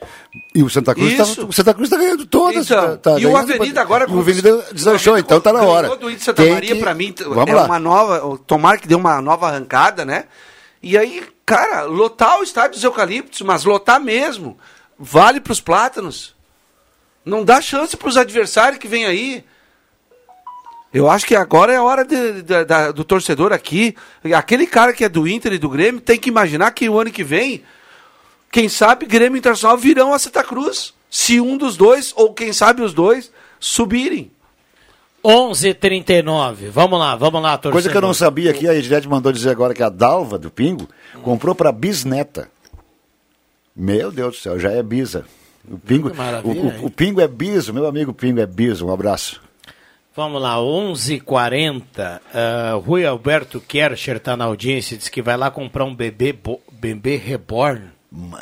[SPEAKER 22] E o Santa Cruz está tá ganhando todas.
[SPEAKER 5] Então,
[SPEAKER 22] tá, tá
[SPEAKER 5] e o Avenida agora.
[SPEAKER 22] O Avenida deslanchou, então está na hora.
[SPEAKER 5] O do Santa Tem Maria, que... para mim, Vamos é lá. uma nova. Tomara que dê uma nova arrancada, né? E aí, cara, lotar o estádio dos eucaliptos, mas lotar mesmo. Vale para os plátanos. Não dá chance para os adversários que vêm aí. Eu acho que agora é a hora de, de, de, do torcedor aqui. Aquele cara que é do Inter e do Grêmio tem que imaginar que o ano que vem, quem sabe Grêmio Internacional virão a Santa Cruz. Se um dos dois, ou quem sabe os dois, subirem.
[SPEAKER 1] 11:39. Vamos lá, vamos lá, torcedor.
[SPEAKER 22] Coisa que eu não sabia aqui, a Edilete mandou dizer agora que a Dalva do Pingo comprou para bisneta. Meu Deus do céu, já é bisa. O Pingo, o, o, o, Pingo é biso, meu amigo Pingo é biso. Um abraço.
[SPEAKER 1] Vamos lá, 11:40. Uh, Rui Alberto Kercher está na audiência, diz que vai lá comprar um bebê, bo, Bebê Reborn.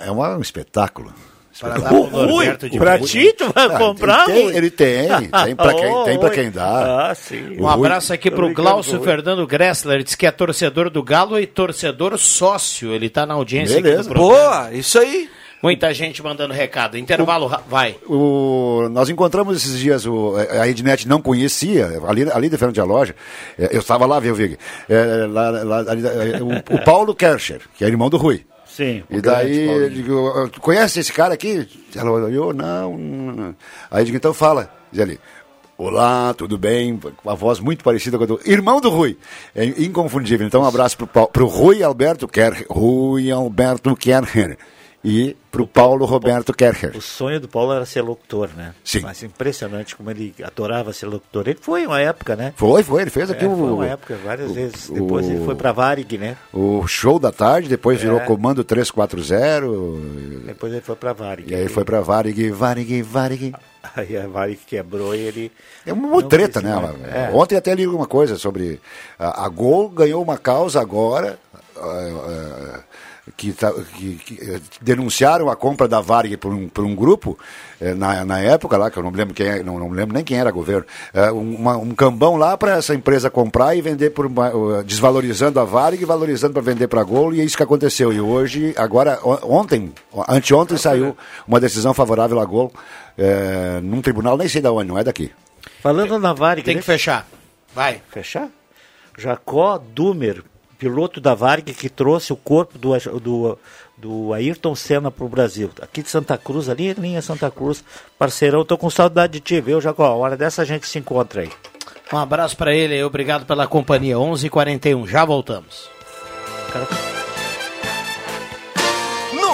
[SPEAKER 22] É um espetáculo.
[SPEAKER 1] Para dar pro Norberto de
[SPEAKER 4] pra
[SPEAKER 1] Rui.
[SPEAKER 4] ti, tu vai
[SPEAKER 22] Ah,
[SPEAKER 4] comprar?
[SPEAKER 22] Ele tem, (laughs) ele tem, tem pra quem, tem pra quem dá.
[SPEAKER 4] Ah, sim.
[SPEAKER 1] Um abraço aqui pro
[SPEAKER 4] Obrigado,
[SPEAKER 1] Glaucio
[SPEAKER 4] Rui.
[SPEAKER 1] Fernando Gressler, ele diz que é torcedor do Galo e torcedor sócio. Ele tá na audiência aqui
[SPEAKER 22] Beleza.
[SPEAKER 5] Boa, isso aí.
[SPEAKER 1] Muita gente mandando recado. Intervalo, ra- vai.
[SPEAKER 22] O, nós encontramos esses dias, o, a Ednet não conhecia, ali, ali de frente à loja, eh, eu estava lá, viu, Vig? Eh, lá, lá, ali, eh, o, o Paulo Kercher, que é irmão do Rui.
[SPEAKER 4] Sim.
[SPEAKER 22] E daí, eu digo, "Tu conhece esse cara aqui? Ela olhou, não, não. Aí eu digo, então fala. Diz ali, olá, tudo bem? Com a voz muito parecida com a do irmão do Rui. É inconfundível. Então um abraço pro, Pau- pro Rui Alberto Kercher, Rui Alberto Kercher. E pro Paulo Roberto Kercher.
[SPEAKER 4] O sonho do Paulo era ser locutor, né?
[SPEAKER 22] Sim.
[SPEAKER 4] Mas impressionante como ele adorava ser locutor. Ele foi uma época, né?
[SPEAKER 22] Foi, foi, ele fez aqui
[SPEAKER 4] É,
[SPEAKER 22] o...
[SPEAKER 4] Foi uma época, várias
[SPEAKER 22] o-
[SPEAKER 4] vezes. Depois
[SPEAKER 22] o-
[SPEAKER 4] ele foi pra Varig, né?
[SPEAKER 22] O show da tarde, depois virou
[SPEAKER 4] É.
[SPEAKER 22] Comando 340.
[SPEAKER 4] Depois ele foi pra Varig.
[SPEAKER 22] E aí foi pra Varig, Varig, Varig.
[SPEAKER 4] Aí a Varig quebrou e ele...
[SPEAKER 22] É uma treta, né?
[SPEAKER 4] É.
[SPEAKER 22] Ontem até li uma coisa sobre. A, a Gol ganhou uma causa agora. ah, ah, que, tá- que- que, eh, denunciaram a compra da Varig por um, por um grupo eh, na, na época lá que eu não lembro quem não, não lembro nem quem era governo eh, um, uma- um cambão lá para essa empresa comprar e vender por uma- desvalorizando a Varig e valorizando para vender para a Gol e é isso que aconteceu e hoje agora on- ontem anteontem saiu uma decisão favorável à Gol eh, num tribunal nem sei da onde não é daqui
[SPEAKER 4] Falando na Varig...
[SPEAKER 1] Tem que
[SPEAKER 4] deixa-
[SPEAKER 1] fechar. Vai.
[SPEAKER 4] Fechar? Jacó Dumer, piloto da Varig que trouxe o corpo do, do, do Ayrton Senna para o Brasil. Aqui de Santa Cruz, ali em linha Santa Cruz, parceirão, tô com saudade de ti, viu, Jacó? A hora dessa a gente se encontra aí.
[SPEAKER 1] Um abraço pra ele, obrigado pela companhia. 11:41, já voltamos.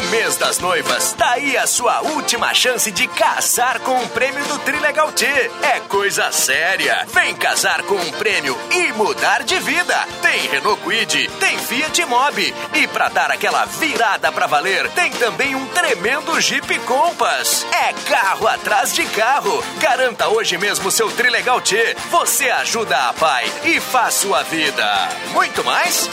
[SPEAKER 12] Mês das noivas, tá aí a sua última chance de casar com um prêmio do Trilegal T. É coisa séria. Vem casar com um prêmio e mudar de vida. Tem Renault Kwid, tem Fiat Mobi. E pra dar aquela virada pra valer, tem também um tremendo Jeep Compass. É carro atrás de carro. Garanta hoje mesmo seu Trilegal T. Você ajuda a pai e faz sua vida. Muito mais?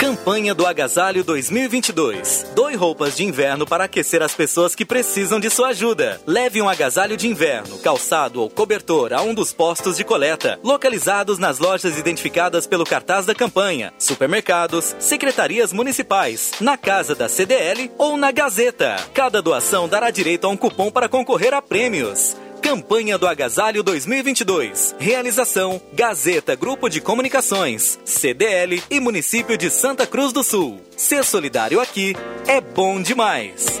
[SPEAKER 26] Campanha do Agasalho 2022. Doe roupas de inverno para aquecer as pessoas que precisam de sua ajuda. Leve um agasalho de inverno, calçado ou cobertor a um dos postos de coleta, localizados nas lojas identificadas pelo cartaz da campanha, supermercados, secretarias municipais, na casa da CDL ou na Gazeta. Cada doação dará direito a um cupom para concorrer a prêmios. Campanha do Agasalho 2022. Realização: Gazeta Grupo de Comunicações, CDL e Município de Santa Cruz do Sul. Ser solidário aqui é bom demais.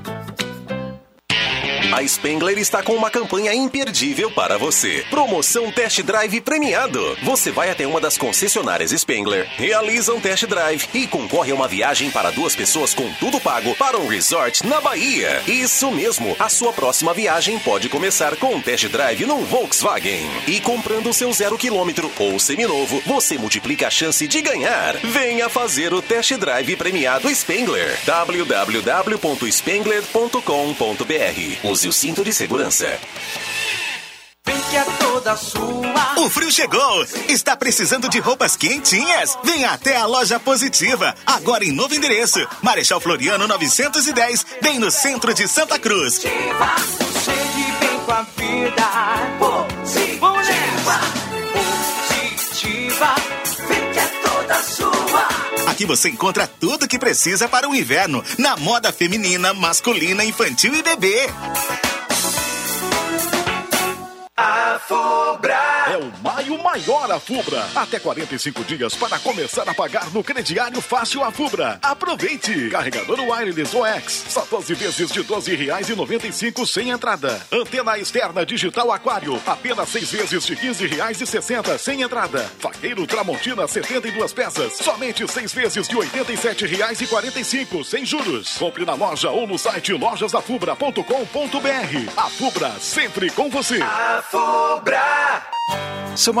[SPEAKER 17] A Spengler está com uma campanha imperdível para você. Promoção Test Drive premiado. Você vai até uma das concessionárias Spengler, realiza um test drive e concorre a uma viagem para duas pessoas com tudo pago para um resort na Bahia. Isso mesmo, a sua próxima viagem pode começar com um test drive num Volkswagen. E comprando seu zero quilômetro ou seminovo, você multiplica a chance de ganhar. Venha fazer o test drive premiado Spengler. www.spengler.com.br Use o cinto de segurança.
[SPEAKER 12] que é toda sua.
[SPEAKER 27] O frio chegou! Está precisando de roupas quentinhas? Venha até a loja Positiva, agora em novo endereço. Marechal Floriano 910, bem no centro de Santa Cruz.
[SPEAKER 12] Chegue bem com a vida. Positiva. Positiva.
[SPEAKER 27] Aqui você encontra tudo que precisa para o inverno, na moda feminina, masculina, infantil e bebê.
[SPEAKER 28] É o maio maior a Fubra. Até 45 dias para começar a pagar no crediário fácil a Fubra. Aproveite! Carregador wireless OX. Só 12 vezes de R$ 12,95 sem entrada. Antena externa digital aquário. Apenas 6 vezes de R$ 15,60 sem entrada. Faqueiro Tramontina 72 peças. Somente 6 vezes de R$ 87,45 sem juros. Compre na loja ou no site lojasafubra.com.br. A Fubra sempre com você. A Fubra.
[SPEAKER 29] São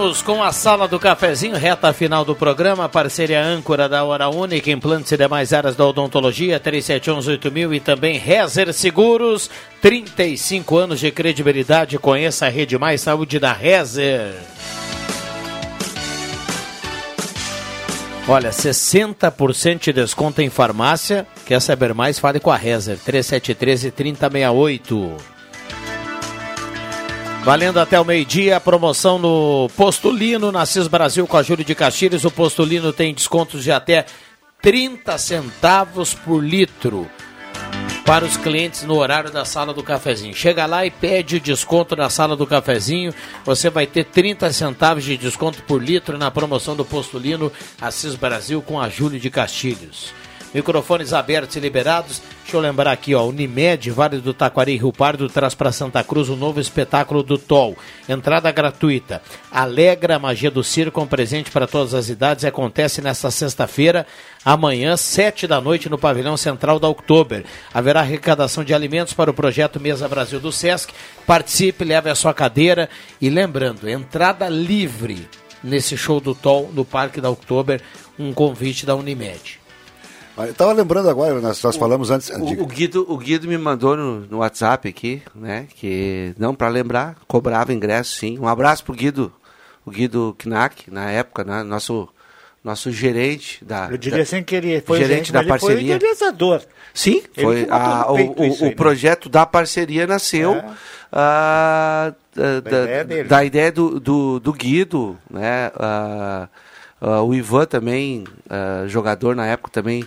[SPEAKER 1] Voltamos com a sala do cafezinho, reta final do programa, parceria âncora da Hora Única, implantes e demais áreas da odontologia, 37118000 e também Rezer Seguros, 35 anos de credibilidade, conheça a Rede Mais Saúde da Rezer. Olha, 60% de desconto em farmácia, quer saber mais, fale com a Rezer, 3713 3068. Valendo até o meio-dia, promoção no Postulino, na CIS Brasil com a Júlio de Castilhos. O Postulino tem descontos de até 30 centavos por litro para os clientes no horário da sala do cafezinho. Chega lá e pede o desconto na sala do cafezinho. Você vai ter 30 centavos de desconto por litro na promoção do Postulino Assis Brasil com a Júlio de Castilhos. Microfones abertos e liberados. Deixa eu lembrar aqui, ó, Unimed, Vale do Taquari Rio Pardo traz para Santa Cruz o novo espetáculo do TOL. Entrada gratuita. Alegra a magia do circo, um presente para todas as idades. Acontece nesta sexta-feira, amanhã, sete da noite, no pavilhão central da Oktober. Haverá arrecadação de alimentos para o projeto Mesa Brasil do Sesc. Participe, leve a sua cadeira. E lembrando, entrada livre nesse show do TOL no Parque da Oktober. Um convite da Unimed.
[SPEAKER 22] Eu tava lembrando agora, nós, nós falamos antes.
[SPEAKER 5] O, o, Guido, o Guido me mandou no, no WhatsApp aqui, né? Que, não, para lembrar, cobrava ingresso sim. Um abraço pro Guido, o Guido Knack, na época, né? Nosso, nosso gerente da.
[SPEAKER 4] Eu diria
[SPEAKER 5] da,
[SPEAKER 4] sem querer, foi
[SPEAKER 5] gerente da parceria.
[SPEAKER 4] Foi idealizador.
[SPEAKER 5] Sim, foi a, o, o,
[SPEAKER 4] aí,
[SPEAKER 5] o
[SPEAKER 4] né?
[SPEAKER 5] projeto da parceria nasceu
[SPEAKER 4] É.
[SPEAKER 5] ah, da, da,
[SPEAKER 4] ideia
[SPEAKER 5] da ideia do, do, do Guido, né? Ah, ah, o Ivan também, ah, jogador na época também,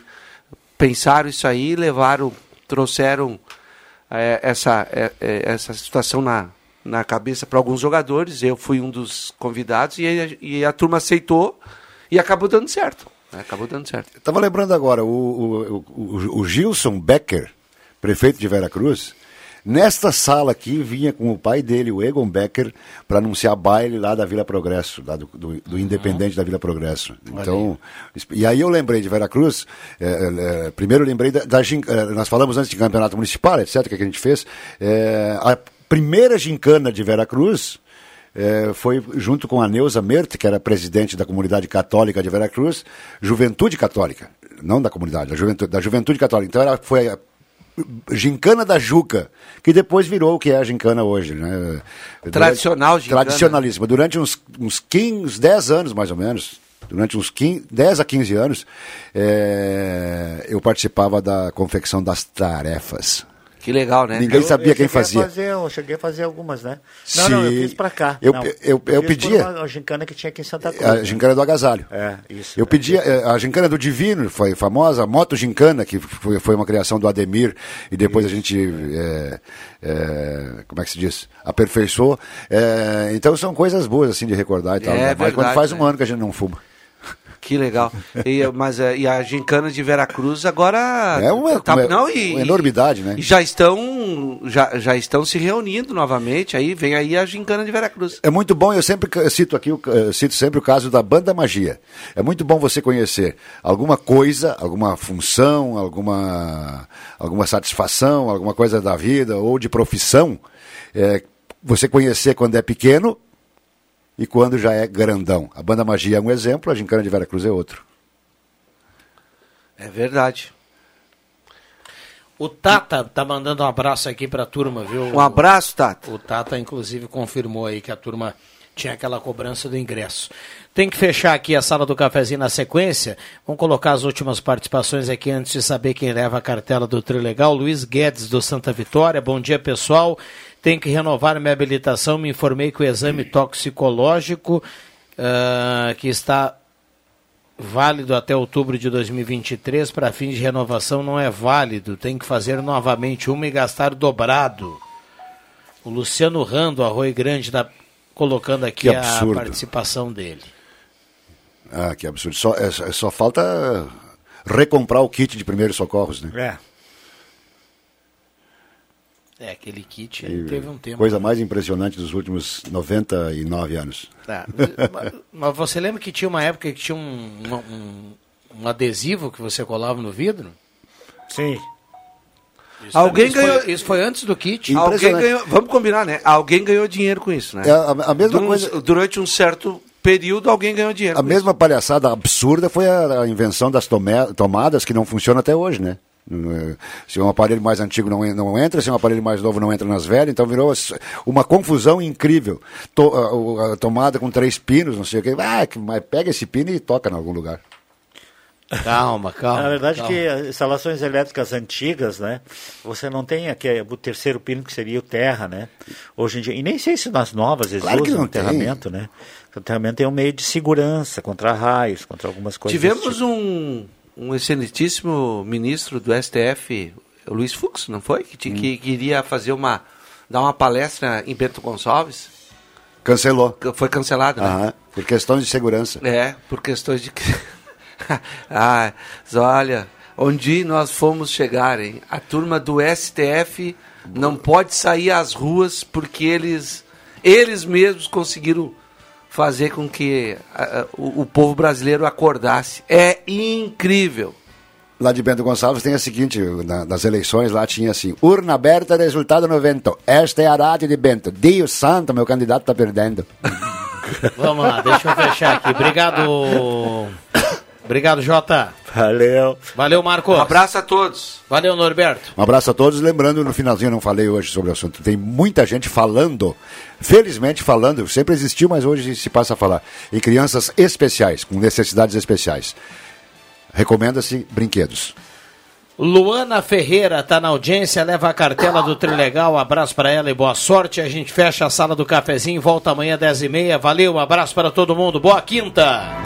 [SPEAKER 5] pensaram isso aí, levaram, trouxeram eh, essa, eh, eh, essa situação na, na cabeça para alguns jogadores. Eu fui um dos convidados e, e a turma aceitou e acabou dando certo. né? Acabou dando certo.
[SPEAKER 22] Estava lembrando agora, o, o, o, o Gilson Becker, prefeito de Veracruz, nesta sala aqui vinha com o pai dele, o Egon Becker, para anunciar baile lá da Vila Progresso, lá do, do, do Independente da Vila Progresso. Então, e aí eu lembrei de Veracruz, é, é, primeiro eu lembrei da, da é, nós falamos antes de campeonato municipal, etc., que a gente fez, é, a primeira gincana de Veracruz, é, foi junto com a Neuza Mert, que era presidente da comunidade católica de Veracruz, Juventude Católica, não da comunidade, da Juventude, da Juventude Católica. Então ela foi a Gincana da Juca, que depois virou o que é a gincana hoje, né?
[SPEAKER 5] Tradicional gincana.
[SPEAKER 22] Tradicionalíssima. Durante uns, uns 15, uns 10 anos, mais ou menos, durante uns 15, 10 a 15 anos, é, eu participava da confecção das tarefas.
[SPEAKER 5] Que legal, né?
[SPEAKER 22] Ninguém
[SPEAKER 4] Eu-
[SPEAKER 22] sabia
[SPEAKER 4] eu
[SPEAKER 22] quem
[SPEAKER 4] a
[SPEAKER 22] fazia.
[SPEAKER 4] fazer, eu cheguei a fazer algumas, né?
[SPEAKER 22] Sim.
[SPEAKER 4] Não, não, eu fiz pra cá.
[SPEAKER 22] Eu-
[SPEAKER 4] Não,
[SPEAKER 22] eu- eu
[SPEAKER 4] por
[SPEAKER 22] pedia-
[SPEAKER 4] Uma, uma gincana que tinha aqui em Santa Cruz.
[SPEAKER 22] A
[SPEAKER 4] né?
[SPEAKER 22] gincana do agasalho.
[SPEAKER 4] É, isso.
[SPEAKER 22] Eu pedia, eh, a gincana do Divino foi famosa, a moto gincana, que foi, foi uma criação do Ademir, e depois a gente, eh, eh, como é que se diz? Aperfeiçoou. Então são coisas boas, assim, de recordar e tal.
[SPEAKER 5] É
[SPEAKER 22] né? Mas quando
[SPEAKER 5] verdade,
[SPEAKER 22] faz um
[SPEAKER 5] né?
[SPEAKER 22] ano que a gente não fuma.
[SPEAKER 5] Que legal. E, mas é, e a gincana de Veracruz agora
[SPEAKER 22] É uma,
[SPEAKER 5] tá,
[SPEAKER 22] uma-
[SPEAKER 5] não, e,
[SPEAKER 22] uma enormidade, né?
[SPEAKER 5] e já estão já, já estão se reunindo novamente. Aí vem aí a gincana de Veracruz.
[SPEAKER 22] É muito bom, eu sempre cito aqui, cito sempre o caso da banda magia. É muito bom você conhecer alguma coisa, alguma função, alguma, alguma satisfação, alguma coisa da vida ou de profissão. é, você conhecer quando é pequeno e quando já é grandão. A banda magia é um exemplo, a gincana de Veracruz é outro.
[SPEAKER 5] É verdade.
[SPEAKER 1] O Tata tá mandando um abraço aqui pra turma, viu?
[SPEAKER 5] Um abraço, Tata.
[SPEAKER 1] O Tata, inclusive, confirmou aí que a turma tinha aquela cobrança do ingresso. Tem que fechar aqui a sala do cafezinho na sequência. Vamos colocar as últimas participações aqui antes de saber quem leva a cartela do Trilegal. Luiz Guedes, do Santa Vitória. Bom dia, pessoal. Tenho que renovar minha habilitação. Me informei que o exame toxicológico, ah, que está válido até outubro de 2023, para fins de renovação não é válido. Tem que fazer novamente uma e gastar dobrado. O Luciano Rando, Arroio Grande, está colocando aqui a participação dele.
[SPEAKER 22] Ah, que absurdo. Só, é- é- só falta recomprar o kit de primeiros socorros, né?
[SPEAKER 4] É.
[SPEAKER 1] É, aquele kit
[SPEAKER 22] E
[SPEAKER 1] teve um tempo.
[SPEAKER 22] Coisa mais impressionante dos últimos 99 anos.
[SPEAKER 1] Tá. mas, mas você lembra que tinha uma época que tinha um, um, um adesivo que você colava no vidro?
[SPEAKER 4] Sim.
[SPEAKER 1] Isso,
[SPEAKER 5] Alguém
[SPEAKER 1] isso
[SPEAKER 5] ganhou-
[SPEAKER 1] Foi, isso foi antes do kit.
[SPEAKER 5] Alguém ganhou, vamos combinar, né? Alguém ganhou dinheiro com isso, né?
[SPEAKER 22] É a- a mesma
[SPEAKER 5] Durante-
[SPEAKER 22] coisa-
[SPEAKER 5] Durante um certo período, alguém ganhou dinheiro.
[SPEAKER 22] A mesma palhaçada absurda foi a, a invenção das tome- tomadas que não funciona até hoje, né? Eh, Se um aparelho mais antigo não, não entra, se um aparelho mais novo não entra nas velhas, então virou uma confusão incrível. To- a, a tomada com três pinos, não sei o que. Ah, que- mas pega esse pino e toca em algum lugar.
[SPEAKER 1] Calma, calma.
[SPEAKER 4] Na verdade,
[SPEAKER 1] calma.
[SPEAKER 4] que as instalações elétricas antigas, né? Você não tem aqui é, o terceiro pino que seria o terra, né? Hoje em dia, e nem sei se nas novas eles
[SPEAKER 22] Claro que
[SPEAKER 4] usam
[SPEAKER 22] não
[SPEAKER 4] o terramento, né? O terramento é um meio de segurança contra raios, contra algumas coisas.
[SPEAKER 5] Tivemos
[SPEAKER 4] tipo.
[SPEAKER 5] um, um excelentíssimo ministro do STF, o Luiz Fux, não foi? Que,
[SPEAKER 22] Hum.
[SPEAKER 5] que queria fazer uma. dar uma palestra em Bento Gonçalves.
[SPEAKER 22] Cancelou.
[SPEAKER 5] Foi cancelado, né?
[SPEAKER 22] Aham, por questões de segurança.
[SPEAKER 5] É, por questões de. ah, (laughs) olha, onde nós fomos chegar, hein? A turma do STF não pode sair às ruas porque eles, eles mesmos conseguiram fazer com que o, o povo brasileiro acordasse. É incrível.
[SPEAKER 22] Lá de Bento Gonçalves tem a seguinte, na- nas eleições lá tinha assim, urna aberta, resultado no vento. Esta é a rádio de Bento. Deus santo, meu candidato está perdendo.
[SPEAKER 1] Vamos lá, deixa eu fechar aqui. Obrigado. Obrigado, Jota.
[SPEAKER 4] Valeu.
[SPEAKER 1] Valeu, Marcos.
[SPEAKER 5] Um abraço a todos.
[SPEAKER 1] Valeu, Norberto.
[SPEAKER 22] Um abraço a todos. Lembrando, no finalzinho eu não falei hoje sobre o assunto. Tem muita gente falando, felizmente falando, sempre existiu, mas hoje se passa a falar, em crianças especiais, com necessidades especiais. Recomenda-se brinquedos.
[SPEAKER 1] Luana Ferreira está na audiência, leva a cartela do Trilegal. Um abraço para ela e boa sorte. A gente fecha a sala do cafezinho, volta amanhã às 10h30. Valeu, um abraço para todo mundo. Boa quinta.